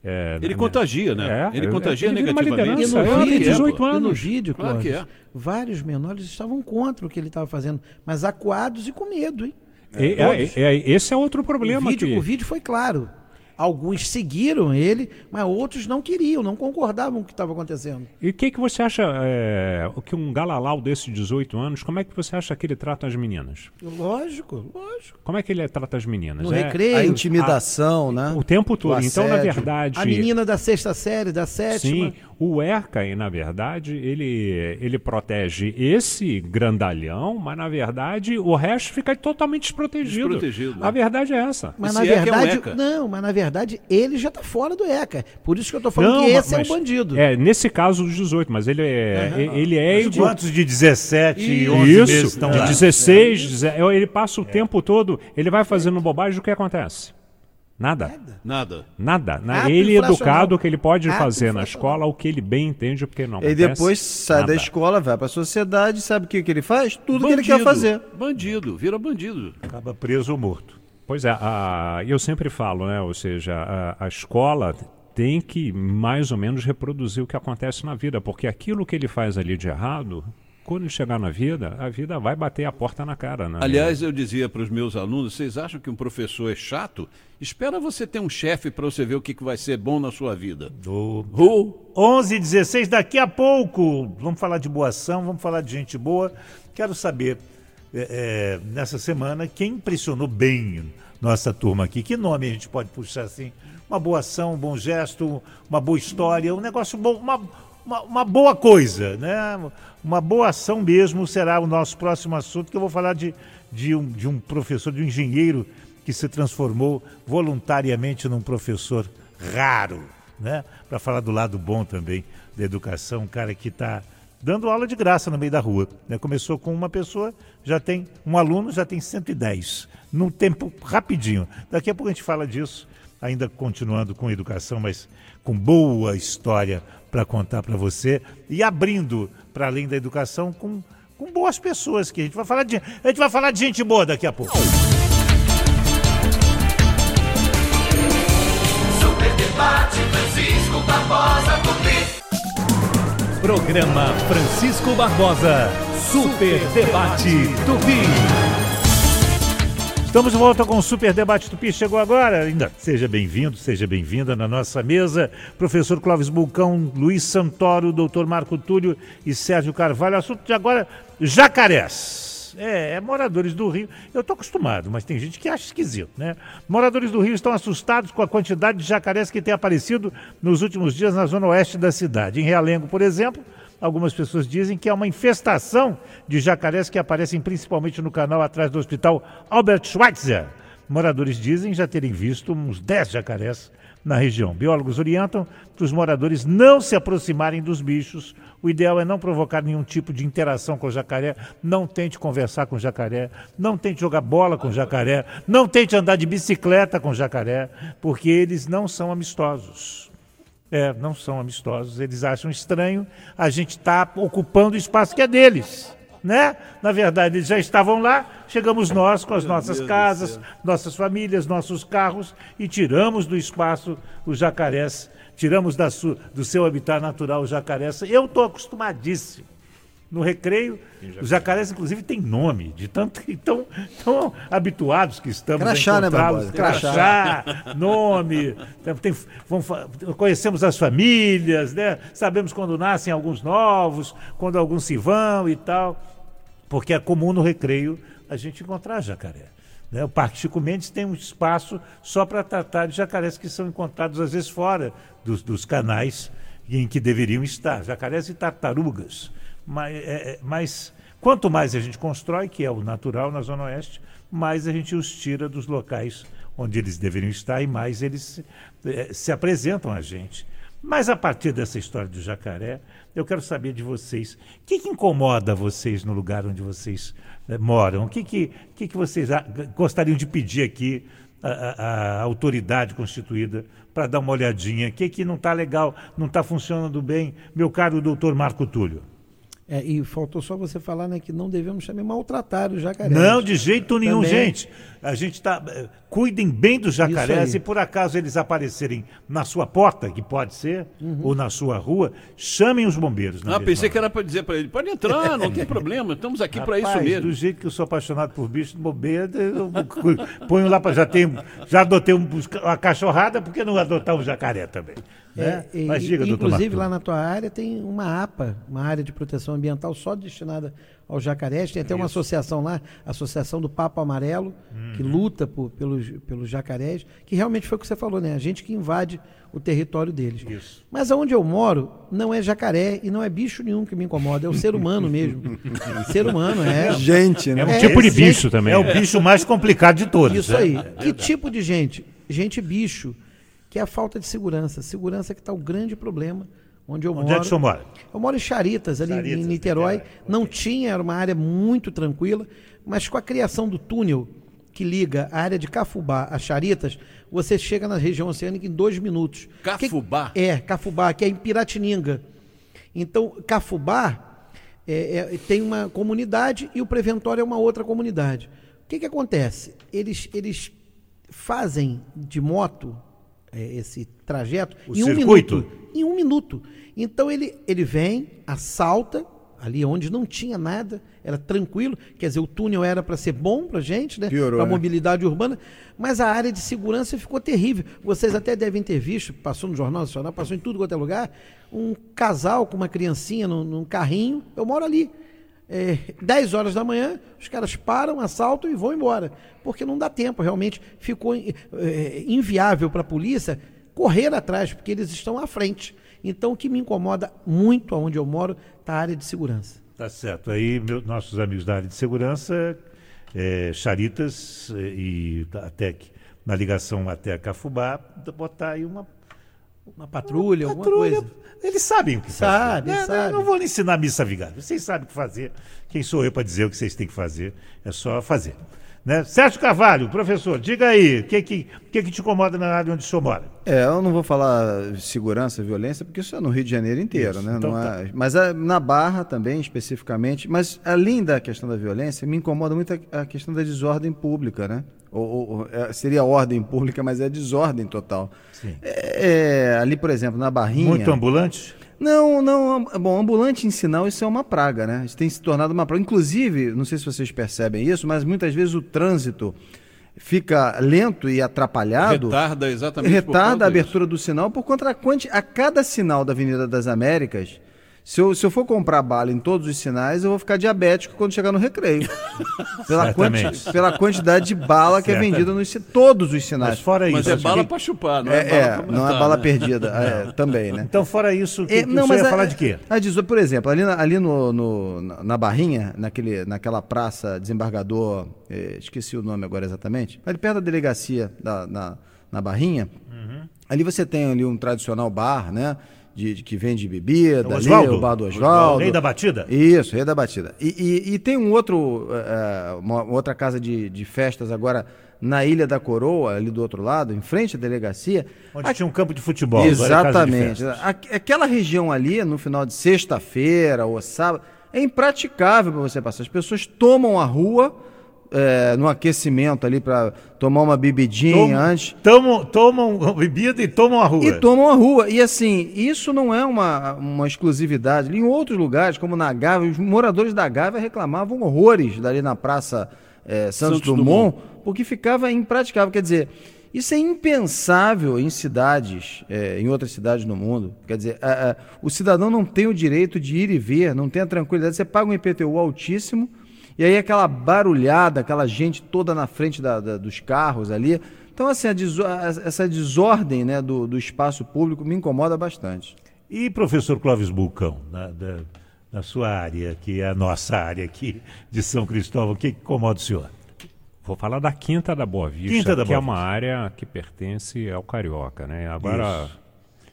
é, Ele na- contagia, né? É, Ele é, contagia ele vira uma negativamente. E liderança, é, é, 18 pô. e no anos. vídeo, Claro que Clóvis, vários menores estavam contra o que ele estava fazendo, mas acuados e com medo, hein? É, é, esse é outro problema. o, vídeo, que- o vídeo foi claro. Alguns seguiram ele, mas outros não queriam, não concordavam com o que estava acontecendo. E o que, que você acha é, o que um galalau desse de 18 anos, como é que você acha que ele trata as meninas? Lógico, lógico. Como é que ele trata as meninas? No É, recreio. A intimidação, né? o tempo todo. O Então, na verdade. A menina da sexta série, da sétima. Sim, o ERCA, na verdade, ele, ele protege esse grandalhão, mas na verdade o resto fica totalmente desprotegido. Desprotegido. A verdade é essa. Mas Esse na ECA é um verdade, não, mas na verdade ele já está fora do ECA. Por isso que eu estou falando que esse mas- é o bandido. É, nesse caso dos 18, mas ele é, ele é Mas quantos de 17 e 11 meses Isso, estão de lá? 16, deze- ele passa o tempo todo, ele vai fazendo bobagem, o que acontece? Nada. Nada. Nada. Na- Ato ele infracional. educado, o que ele pode Ato fazer na escola, o que ele bem entende, porque não E depois sai da nada. escola, vai pra sociedade, sabe o que, que ele faz? Tudo que ele quer fazer. Bandido, vira bandido. Acaba preso ou morto. Pois é, a- eu sempre falo, né? Ou seja, a, a escola tem que mais ou menos reproduzir o que acontece na vida, porque aquilo que ele faz ali de errado, quando ele chegar na vida, a vida vai bater a porta na cara, né? Aliás, eu dizia para os meus alunos: vocês acham que um professor é chato? Espera você ter um chefe para você ver o que, que vai ser bom na sua vida. Do Ru. 11 16 daqui a pouco. Vamos falar de boa ação, vamos falar de gente boa. Quero saber, é, é, nessa semana, quem impressionou bem nossa turma aqui. Que nome a gente pode puxar assim? Uma boa ação, um bom gesto, uma boa história, um negócio bom, uma, uma, uma boa coisa, né? Uma boa ação mesmo será o nosso próximo assunto, que eu vou falar de, de, um, de um professor, de um engenheiro que se transformou voluntariamente num professor raro, né? Para falar do lado bom também da educação, um cara que está dando aula de graça no meio da rua. né? Começou com uma pessoa, já tem um aluno, já tem 110, num tempo rapidinho. Daqui a pouco a gente fala disso, ainda continuando com educação, mas com boa história para contar para você e abrindo para além da educação com, com boas pessoas que a gente vai falar de a gente vai falar de gente boa daqui a pouco. Super debate Francisco Barbosa. Programa Francisco Barbosa. Super Debate Tupi. Estamos de volta com o Super Debate Tupi. Chegou agora? Ainda seja bem-vindo, seja bem-vinda na nossa mesa. Professor Clóvis Bulcão, Luiz Santoro, doutor Marco Túlio e Sérgio Carvalho. Assunto de agora, jacarés. É, é moradores do Rio. Eu estou acostumado, mas tem gente que acha esquisito, né? Moradores do Rio estão assustados com a quantidade de jacarés que tem aparecido nos últimos dias na zona oeste da cidade. Em Realengo, por exemplo, Algumas pessoas dizem que é uma infestação de jacarés que aparecem principalmente no canal atrás do hospital Albert Schweitzer. Moradores dizem já terem visto uns 10 jacarés na região. Biólogos orientam para os moradores não se aproximarem dos bichos. O ideal é não provocar nenhum tipo de interação com o jacaré. Não tente conversar com o jacaré. Não tente jogar bola com o jacaré. Não tente andar de bicicleta com o jacaré, porque eles não são amistosos. É, não são amistosos. Eles acham estranho a gente estar ocupando o espaço que é deles. Né? Na verdade, eles já estavam lá, chegamos nós com as nossas casas, nossas famílias, nossos carros e tiramos do espaço os jacarés, tiramos da su- do seu habitat natural os jacarés. Eu estou acostumadíssimo. No recreio, os jacarés, inclusive, têm nome, de tanto tão, tão habituados que estamos Crachá, a né, encontrá-los. Barbosa? Crachá. Crachá, nome, tem- tem- vamos conhecemos as famílias, né? sabemos quando nascem alguns novos, quando alguns se vão e tal, porque é comum no recreio a gente encontrar jacaré. né? O Parque Chico Mendes tem um espaço só para tratar de jacarés que são encontrados às vezes fora dos, dos canais em que deveriam estar, jacarés e tartarugas. Mas, é, é, mas quanto mais a gente constrói, que é o natural na Zona Oeste, mais a gente os tira dos locais onde eles deveriam estar e mais eles se, eh, se apresentam a gente. Mas a partir dessa história do jacaré, eu quero saber de vocês. O que, que incomoda vocês no lugar onde vocês eh, moram? O que, que, que, que vocês gostariam de pedir aqui à autoridade constituída para dar uma olhadinha? O que, que não está legal, não está funcionando bem, meu caro doutor Marco Túlio? É, e faltou só você falar né, que não devemos também maltratar os jacarés. Não, de jeito nenhum, Também. gente. A gente tá. eh, Cuidem bem dos jacarés. Se por acaso eles aparecerem na sua porta, que pode ser, Uhum. ou na sua rua, chamem os bombeiros. na Ah, pensei hora. que era para dizer para ele: pode entrar, *laughs* não tem problema, estamos aqui para isso mesmo. Do jeito que eu sou apaixonado por bicho, bobeira, eu ponho lá para já tenho, já adotei um- uma cachorrada, por que não adotar um jacaré também? Né? É, e- Mas diga, e- doutor Inclusive, lá na tua área tem uma APA, uma área de proteção ambiental só destinada aos jacarés. Tem até uma associação lá, a Associação do Papo Amarelo, que Uhum. luta por- pelos, pelos jacarés, que realmente foi o que você falou, né? A gente que invade o território deles. Isso. Mas aonde eu moro, não é jacaré e não é bicho nenhum que me incomoda, é o ser humano mesmo. *laughs* ser humano, é. Gente, né? É um É, tipo de bicho também. É o né? bicho mais complicado de todos. Isso né? aí. que tipo de gente? Gente bicho, que é a falta de segurança. Segurança que está o grande problema onde eu Onde moro. é que o senhor mora? Eu moro em Charitas, ali Charitas, em Niterói. Niterói, Não tinha, era uma área muito tranquila, mas com a criação do túnel que liga a área de Cafubá a Charitas, você chega na região oceânica em dois minutos. Cafubá? Que- é, Cafubá, que é em Piratininga. Então, Cafubá é, é, tem uma comunidade e o Preventório é uma outra comunidade. O que, que acontece? Eles, eles fazem de moto esse trajeto O em um circuito? minuto. Em um minuto. Então ele, ele vem, assalta, ali onde não tinha nada, era tranquilo. Quer dizer, o túnel era para ser bom para gente, né? Para né? mobilidade urbana, mas a área de segurança ficou terrível. Vocês até devem ter visto, passou no Jornal Nacional, passou em tudo quanto é lugar, um casal com uma criancinha num, num carrinho. Eu moro ali. É, 10 horas da manhã, os caras param, assaltam e vão embora. Porque não dá tempo, realmente ficou é, inviável para a polícia correr atrás, porque eles estão à frente. Então, o que me incomoda muito aonde eu moro está a área de segurança. Tá certo. Aí, meu- nossos amigos da área de segurança, é, Charitas é, e até que- na ligação até Cafubá, botar aí uma Uma patrulha, alguma patrulha. coisa. Eles sabem o que Sabe, fazer. né? sabe. Não vou lhe ensinar missa vigária. Vocês sabem o que fazer. Quem sou eu para dizer o que vocês têm que fazer? É só fazer. Né? Sérgio Carvalho, professor, diga aí, o que, que, que, que te incomoda na área onde o senhor mora? É, eu não vou falar segurança, violência, porque isso é no Rio de Janeiro inteiro, Isso, né? então Não tá. é- Mas é, na Barra também, especificamente. Mas além da questão da violência, me incomoda muito a, a questão da desordem pública, né? Ou, ou- é, seria ordem pública, mas é desordem total. Sim. É, é, ali, por exemplo, na Barrinha. Muito ambulante? Não, não. Bom, ambulante em sinal, isso é uma praga, né? Isso tem se tornado uma praga. Inclusive, não sei se vocês percebem isso, mas muitas vezes o trânsito fica lento e atrapalhado. Retarda exatamente por Retarda a abertura do sinal por conta da quanti... A cada sinal da Avenida das Américas, se eu, se eu for comprar bala em todos os sinais, eu vou ficar diabético quando chegar no recreio. *laughs* pela, quanti... pela quantidade de bala que é vendida nos todos os sinais. Mas fora Mas isso. é bala que- para chupar, não é, É, é, bala pra não é matar, bala né? perdida, é, também, né? Então, fora isso, que, É, que o senhor ia a- falar de quê? A por exemplo, ali, na, ali no, no- na na Barrinha, naquele, naquela praça desembargador, eh, esqueci o nome agora exatamente, ali perto da delegacia da, na, na Barrinha, Uhum. ali você tem ali um tradicional bar, né? De, de- que vende bebida, O ali, o bar do Oswaldo. Rei da Batida? Isso, Rei da Batida. E, e- e tem um outro, eh, eh, uma outra casa de, de festas agora na Ilha da Coroa, ali do outro lado, em frente à delegacia. Onde tinha um campo de futebol. é de Exatamente. A- Aquela região ali, no final de sexta-feira ou sábado, é impraticável para você passar. As pessoas tomam a rua é, no aquecimento ali para tomar uma bebidinha Tomam- antes. Tomam, tomam bebida e tomam a rua. E tomam a rua. E assim, isso não é uma, uma exclusividade. Em outros lugares, como na Gávea, os moradores da Gávea reclamavam horrores dali na Praça eh, Santos, Santos Dumont, porque ficava impraticável. Quer dizer, isso é impensável em cidades, eh, em outras cidades no mundo. Quer dizer, a- a- o cidadão não tem o direito de ir e ver, não tem a tranquilidade. Você paga um IPTU altíssimo, e aí aquela barulhada, aquela gente toda na frente da- da- dos carros ali. Então, assim, a deso- a- essa desordem né, do, do espaço público me incomoda bastante. E professor Clóvis Bulcão, na, da, na sua área, que é a nossa área aqui de São Cristóvão, o que incomoda o senhor? Vou falar da Quinta da Boa Vista, Quinta da que Boa é uma área que pertence ao Carioca, né? Agora, Isso.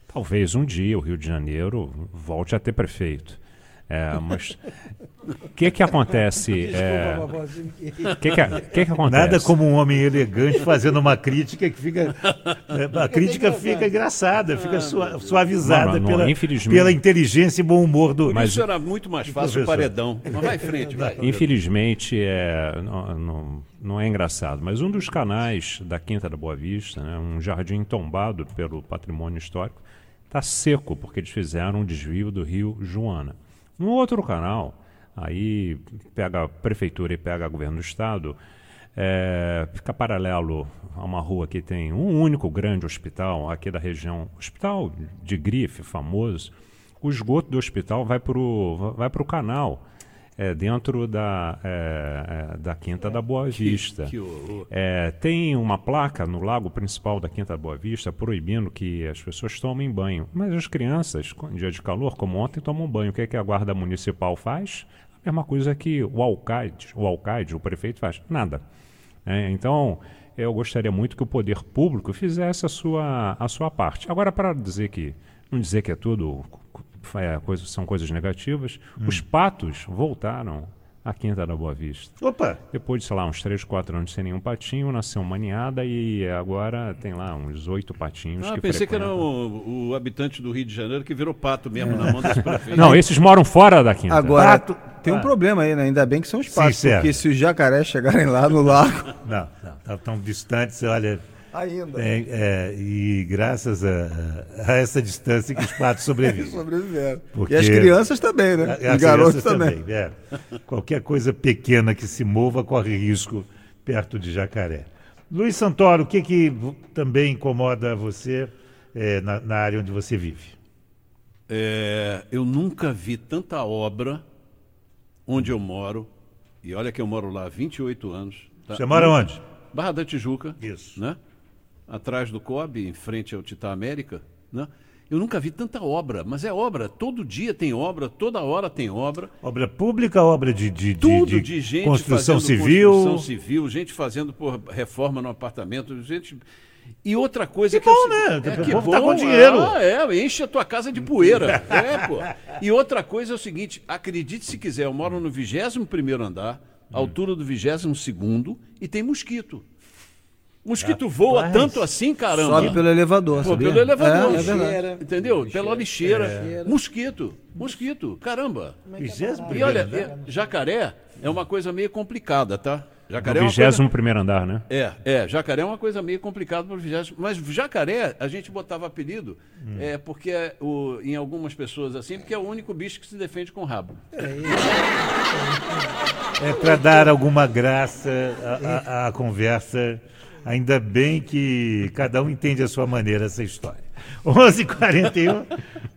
talvez um dia o Rio de Janeiro volte a ter prefeito. É, mas o que que acontece? *laughs* É, O que que, que que acontece? Nada como um homem elegante fazendo uma crítica que fica. A crítica fica engraçada, fica sua- suavizada Não, não, pela, infelizmente. pela inteligência e bom humor do. Mas isso era muito mais fácil o paredão. Mas vai em frente, vai. Infelizmente, é, não, não, não é engraçado, mas um dos canais da Quinta da Boa Vista, né, um jardim tombado pelo patrimônio histórico, está seco, porque eles fizeram um desvio do rio Joana. Um outro canal, aí pega a prefeitura e pega o governo do estado, é, fica paralelo a uma rua que tem um único grande hospital aqui da região, hospital de grife famoso. O esgoto do hospital vai para o vai canal, é, dentro da, é, é, da Quinta da Boa Vista. que horror. É, tem uma placa no lago principal da Quinta da Boa Vista proibindo que as pessoas tomem banho. Mas as crianças, em dia de calor, como ontem, tomam banho. O que, é que a Guarda Municipal faz? A mesma coisa que o alcaide, o alcaide, o prefeito faz. Nada. É, então, eu gostaria muito que o poder público fizesse a sua, a sua parte. Agora, para dizer que, não dizer que é tudo, é, coisa, são coisas negativas, os patos voltaram à Quinta da Boa Vista. Opa! Depois de, sei lá, uns 3, 4 anos sem nenhum patinho, nasceu uma ninhada e agora tem lá uns oito patinhos Ah, que pensei que era frequentam. o, o habitante do Rio de Janeiro que virou pato mesmo na mão desse *laughs* prefeito. Não, esses moram fora da Quinta. Agora, Pato- tem um Ah. problema aí, né? Ainda bem que são os patos, Sim, certo. porque se os jacarés chegarem lá no lago, Não, não. Tá tão distantes, olha. Ainda. é, é, e graças a, a essa distância que os patos *laughs* sobrevivem. Sobreviveram. Porque- E as crianças também, né? A- Os garotos crianças também. é. Qualquer coisa pequena que se mova corre risco perto de jacaré. Luiz Santoro, o que, que também incomoda você é, na, na área onde você vive? É, eu nunca vi tanta obra onde eu moro, e olha que eu moro lá há 28 anos. tá? Você mora onde? Barra da Tijuca. Isso. Né? Atrás do COB, em frente ao Titã América. Né? Eu nunca vi tanta obra, mas é obra. Todo dia tem obra, toda hora tem obra. Obra pública, obra de, de, de- Tudo de de, gente construção civil. construção civil, gente fazendo por reforma no apartamento, gente. E outra coisa Que que, é bom, seguinte- né? É, que povo bom, tá com dinheiro. Ah, é, enche a tua casa de poeira. *laughs* é, pô. E outra coisa é o seguinte, acredite se quiser, eu moro no 21 primeiro andar, altura do 22 segundo e tem mosquito. Mosquito voa Rapaz. tanto assim, caramba. Sobe pelo elevador, Pô, sabia? pelo elevador. É, é verdade. Entendeu? Pela lixeira. Mosquito. Mosquito. Caramba. Vigésimo E primeiro olha, é, jacaré é uma coisa meio complicada, tá? Jacaré é coisa... 21 primeiro andar, né? É, é, jacaré é uma coisa meio complicada para o vigésimo. Mas jacaré, a gente botava apelido, é, porque é o, em algumas pessoas assim, porque é o único bicho que se defende com rabo. É para dar alguma graça à conversa. Ainda bem que cada um entende a sua maneira essa história. 11h41.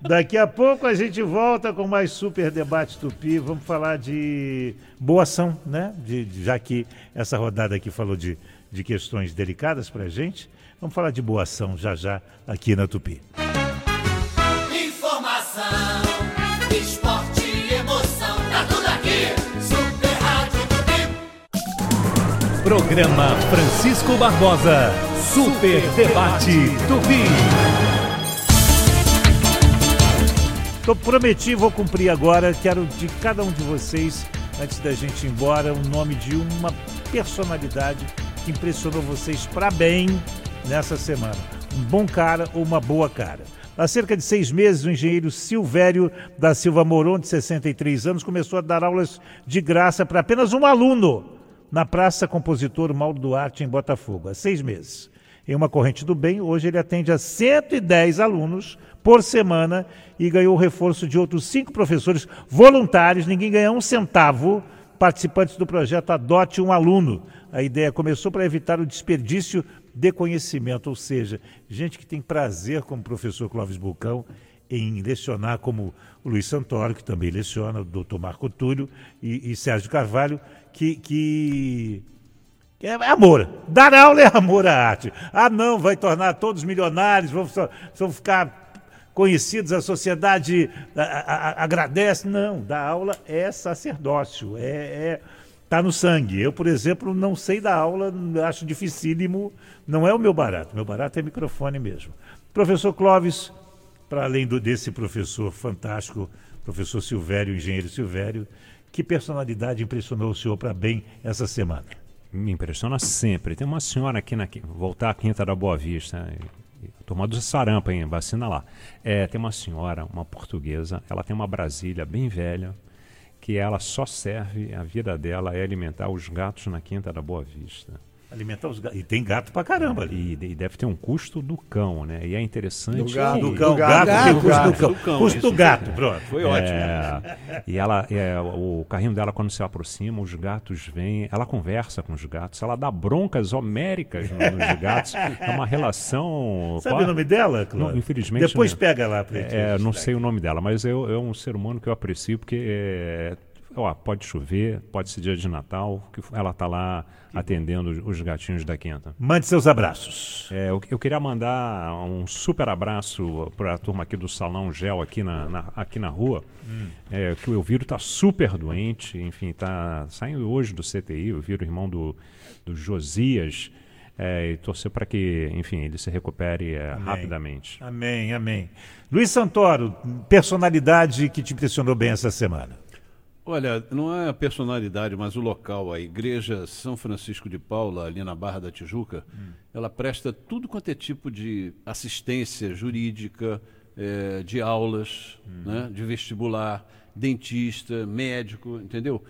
Daqui a pouco a gente volta com mais Super Debate Tupi. Vamos falar de boa ação, né? De- já que essa rodada aqui falou de, de questões delicadas para gente. Vamos falar de boa ação já já aqui na Tupi. Programa Francisco Barbosa. Super Debate Tupi. Tô prometi, vou cumprir agora. Quero de cada um de vocês, antes da gente ir embora, o nome de uma personalidade que impressionou vocês para bem nessa semana. Um bom cara ou uma boa cara. Há cerca de seis meses, o engenheiro Silvério da Silva Moron, de 63 anos, começou a dar aulas de graça para apenas um aluno na Praça Compositor Mauro Duarte, em Botafogo. Há seis meses. Em uma corrente do bem, hoje ele atende a 110 alunos por semana e ganhou o reforço de outros cinco professores voluntários, ninguém ganha um centavo, participantes do projeto Adote um Aluno. A ideia começou para evitar o desperdício de conhecimento, ou seja, gente que tem prazer, como o professor Clóvis Bulcão, em lecionar, como o Luiz Santoro, que também leciona, o doutor Marco Túlio e, e Sérgio Carvalho, que, que é amor. Dar aula é amor à arte. Ah, não, vai tornar todos milionários, vão, vão ficar conhecidos, a sociedade a- a- a- agradece. Não, dar aula é sacerdócio, é, é tá no sangue. Eu, por exemplo, não sei dar aula, acho dificílimo, não é o meu barato. Meu barato é microfone mesmo. Professor Clóvis, para além do, desse professor fantástico, professor Silvério, engenheiro Silvério, que personalidade impressionou o senhor para bem essa semana? Me impressiona sempre. Tem uma senhora aqui na voltar à Quinta da Boa Vista, e- e- turma do sarampo, hein? Vacina lá. É, tem uma senhora, uma portuguesa, ela tem uma Brasília bem velha, que ela só serve, a vida dela é alimentar os gatos na Quinta da Boa Vista. Alimentar os gatos. E tem gato pra caramba ali. E, e deve ter um custo do cão, né? E é interessante. Do gato, que- Do cão, Do gato, gato, tem do custo gato, do cão. do cão, Custo do isso. gato, pronto. Foi ótimo. É, e ela, é, o carrinho dela, quando se aproxima, os gatos vêm, ela conversa com os gatos, ela dá broncas homéricas no- nos gatos. É uma relação. Sabe o nome dela, Cláudio? Não, infelizmente. Depois né? pega lá pra gente. É, não sei o nome dela, mas eu, é um ser humano que eu aprecio porque é, ó, pode chover, pode ser dia de Natal, que ela está lá atendendo os- os gatinhos da Quinta. Mande seus abraços. É, eu, eu queria mandar um super abraço para a turma aqui do Salão Gel aqui na, na- aqui na rua. É, que o Elviro está super doente, enfim, está saindo hoje do CTI, o Elviro, irmão do, do Josias, é, e torcer para que, enfim, ele se recupere é, rapidamente. Amém, amém. Luiz Santoro, personalidade que te impressionou bem essa semana. Olha, não é a personalidade, mas o local, a igreja São Francisco de Paula, ali na Barra da Tijuca, ela presta tudo quanto é tipo de assistência jurídica, eh, de aulas, né, de vestibular, dentista, médico, entendeu?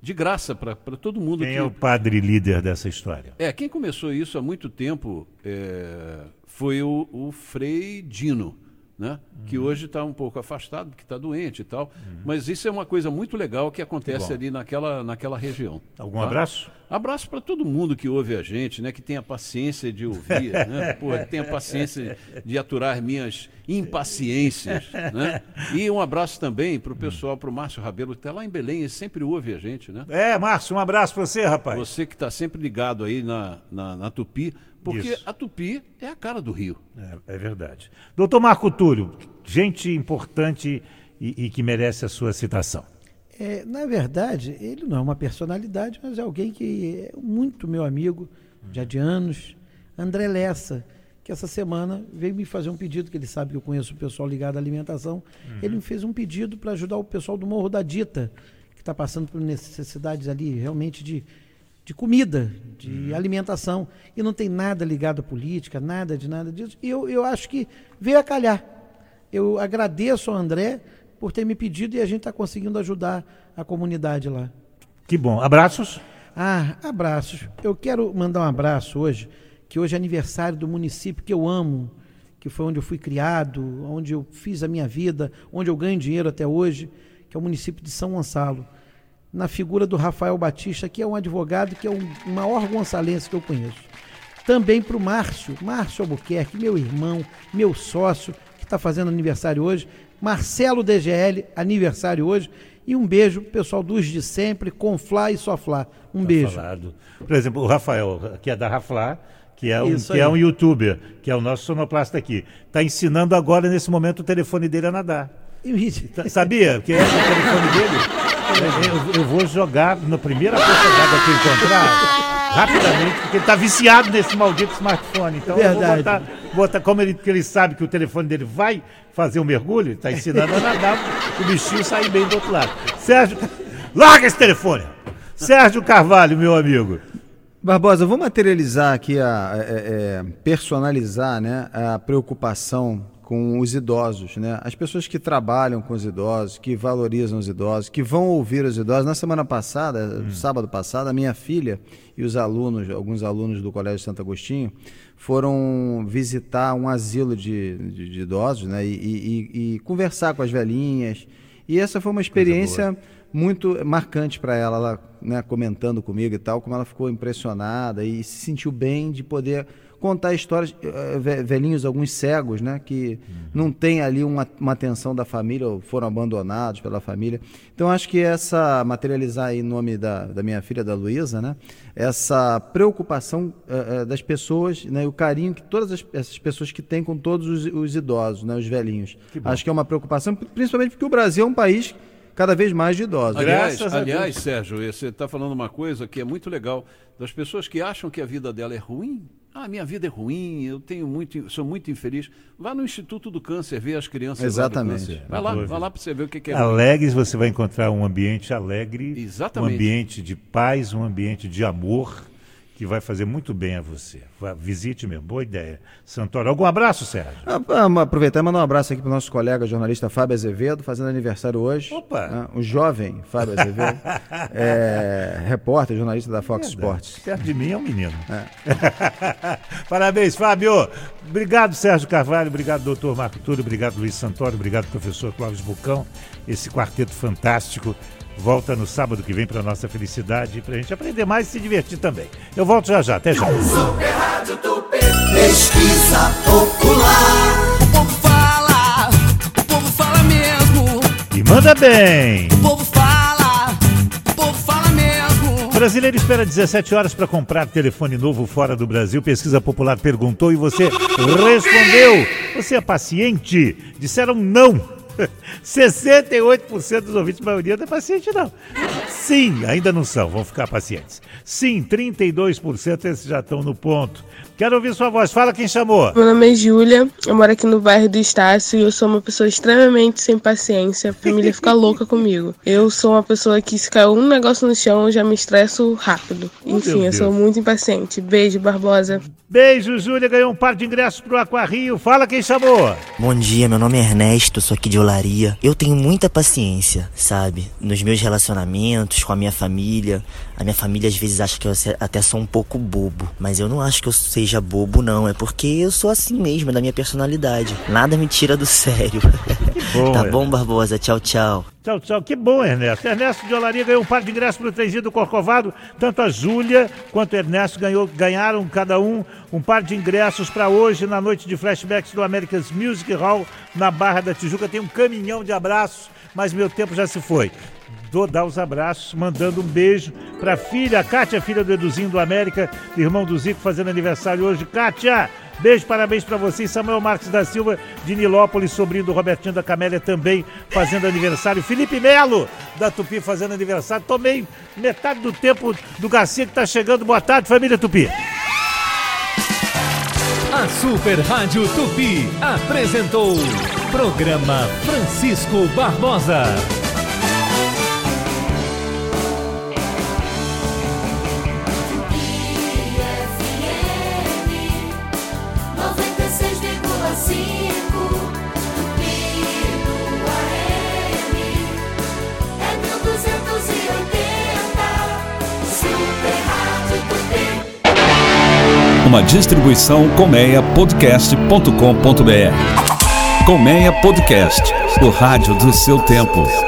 de graça para todo mundo. Quem que... é o padre líder dessa história? É, quem começou isso há muito tempo é, foi o, o Frei Dino, né? que Uhum. hoje está um pouco afastado, porque está doente e tal. Mas isso é uma coisa muito legal que acontece ali naquela, naquela região. Algum tá? abraço? Abraço para todo mundo que ouve a gente, né? que tenha paciência de ouvir, *laughs* né? Porra, que tenha paciência de aturar minhas impaciências. Né? E um abraço também para o pessoal, para o Márcio Rabelo, que está lá em Belém, ele sempre ouve a gente. Né? É, Márcio, um abraço pra você, rapaz. Você que está sempre ligado aí na, na, na Tupi, porque Isso. a Tupi é a cara do Rio. É, é verdade. Doutor Marco Túlio, gente importante e, e que merece a sua citação. É, na verdade, ele não é uma personalidade, mas é alguém que é muito meu amigo, já de anos, André Lessa, que essa semana veio me fazer um pedido, que ele sabe que eu conheço o pessoal ligado à alimentação. Ele me fez um pedido para ajudar o pessoal do Morro da Dita, que está passando por necessidades ali realmente de, de comida, de alimentação. E não tem nada ligado à política, nada de nada disso. E eu, eu acho que veio a calhar. Eu agradeço ao André por ter me pedido e a gente está conseguindo ajudar a comunidade lá. Que bom. Abraços? Ah, abraços. Eu quero mandar um abraço hoje, que hoje é aniversário do município que eu amo, que foi onde eu fui criado, onde eu fiz a minha vida, onde eu ganho dinheiro até hoje, que é o município de São Gonçalo. Na figura do Rafael Batista, que é um advogado que é o maior gonçalense que eu conheço. Também para o Márcio, Márcio Albuquerque, meu irmão, meu sócio, que está fazendo aniversário hoje. Marcelo DGL, aniversário hoje. E um beijo pro pessoal dos de sempre, Conflá e Soflá. Um beijo. Falado. Por exemplo, o Rafael, que é da Raflá, que é um, Isso que é um youtuber, que é o nosso sonoplasta aqui, está ensinando agora, nesse momento, o telefone dele a nadar. Tá- Sabia? Que é o telefone dele? *laughs* Eu, eu vou jogar na primeira d'água que eu encontrar, rapidamente, porque ele está viciado nesse maldito smartphone. Então eu vou Verdade. botar, botar como ele, que ele sabe que o telefone dele vai fazer o mergulho, está ensinando a nadar, o bichinho sair bem do outro lado. Sérgio, larga esse telefone! Sérgio Carvalho, meu amigo. Barbosa, eu vou materializar aqui, a, é, é, personalizar né, a preocupação com os idosos, né? As pessoas que trabalham com os idosos, que valorizam os idosos, que vão ouvir os idosos. Na semana passada, sábado passado, a minha filha e os alunos, alguns alunos do Colégio Santo Agostinho, foram visitar um asilo de, de- de idosos, né? E, e- e- e conversar com as velhinhas. E essa foi uma experiência muito marcante para ela, ela né, comentando comigo e tal, como ela ficou impressionada e se sentiu bem de poder contar histórias, eh, ve- velhinhos, alguns cegos, né, que não tem ali uma, uma atenção da família ou foram abandonados pela família. Então acho que essa, materializar aí em nome da, da minha filha, da Luísa, né, essa preocupação eh, eh, das pessoas, né, e o carinho que todas as- essas pessoas que têm com todos os, os idosos, né, os velhinhos. Acho que é uma preocupação, principalmente porque o Brasil é um país cada vez mais de idosos. Aliás, Graças aliás Sérgio, você está falando uma coisa que é muito legal. Das pessoas que acham que a vida dela é ruim. Ah, minha vida é ruim, eu tenho muito, sou muito infeliz. Vá no Instituto do Câncer ver as crianças Exatamente. lá. Vai lá, vai lá para você ver o que, que é. Alegres, você vai encontrar um ambiente alegre, Exatamente. um ambiente de paz, um ambiente de amor, que vai fazer muito bem a você. Visite mesmo, boa ideia. Santoro, algum abraço, Sérgio? Ah, Vamos aproveitar e mandar um abraço aqui para o nosso colega jornalista Fábio Azevedo, fazendo aniversário hoje. Opa! né? O jovem Fábio Azevedo, *laughs* é, repórter, jornalista da Fox Sports. Perto de mim é um menino. *laughs* Parabéns, Fábio. Obrigado, Sérgio Carvalho. Obrigado, doutor Marco Túlio. Obrigado, Luiz Santoro. Obrigado, professor Clóvis Bucão. Esse quarteto fantástico volta no sábado que vem para nossa felicidade, para a gente aprender mais e se divertir também. Eu volto já já. Até já. Pesquisa popular. O povo fala, o povo fala mesmo. E manda bem! O povo fala, o povo fala mesmo. Brasileiro espera 17 horas para comprar telefone novo fora do Brasil. Pesquisa Popular perguntou e você respondeu. Você é paciente? Disseram não. *laughs* 68% dos ouvintes, a maioria não é paciente, não. Sim, ainda não são, vão ficar pacientes. Sim, 32% esses já estão no ponto. Quero ouvir sua voz. Fala quem chamou. Meu nome é Júlia, eu moro aqui no bairro do Estácio e eu sou uma pessoa extremamente sem paciência. A família fica *laughs* louca comigo. Eu sou uma pessoa que se caiu um negócio no chão, eu já me estresso rápido. Enfim, meu eu sou muito impaciente. Beijo, Barbosa. Beijo, Júlia. Ganhou um par de ingressos pro Aquarrio. Fala quem chamou. Bom dia, meu nome é Ernesto, sou aqui de olaria. Eu tenho muita paciência, sabe? Nos meus relacionamentos, com a minha família. A minha família às vezes acha que eu até sou um pouco bobo. Mas eu não acho que eu seja bobo, não. É porque eu sou assim mesmo, é da minha personalidade. Nada me tira do sério. bom, *laughs* tá bom, Barbosa? Tchau, tchau. Tchau, tchau. Que bom, Ernesto. Ernesto de Olaria ganhou um par de ingressos para o 3 do Corcovado. Tanto a Júlia quanto o Ernesto ganhou, ganharam cada um um par de ingressos para hoje, na noite de flashbacks do America's Music Hall, na Barra da Tijuca. Tem um caminhão de abraços, mas meu tempo já se foi. Vou dar os abraços, mandando um beijo para a filha, Kátia, filha do Eduzinho do América, irmão do Zico, fazendo aniversário hoje. Kátia, beijo, parabéns para você. Samuel Marques da Silva, de Nilópolis, sobrinho do Robertinho da Camélia, também fazendo aniversário. Felipe Melo, da Tupi, fazendo aniversário. Tomei metade do tempo do Garcia que está chegando. Boa tarde, família Tupi. A Super Rádio Tupi apresentou Programa Francisco Barbosa. Uma distribuição colmeiapodcast.com.br. Colmeia Podcast, o rádio do seu tempo.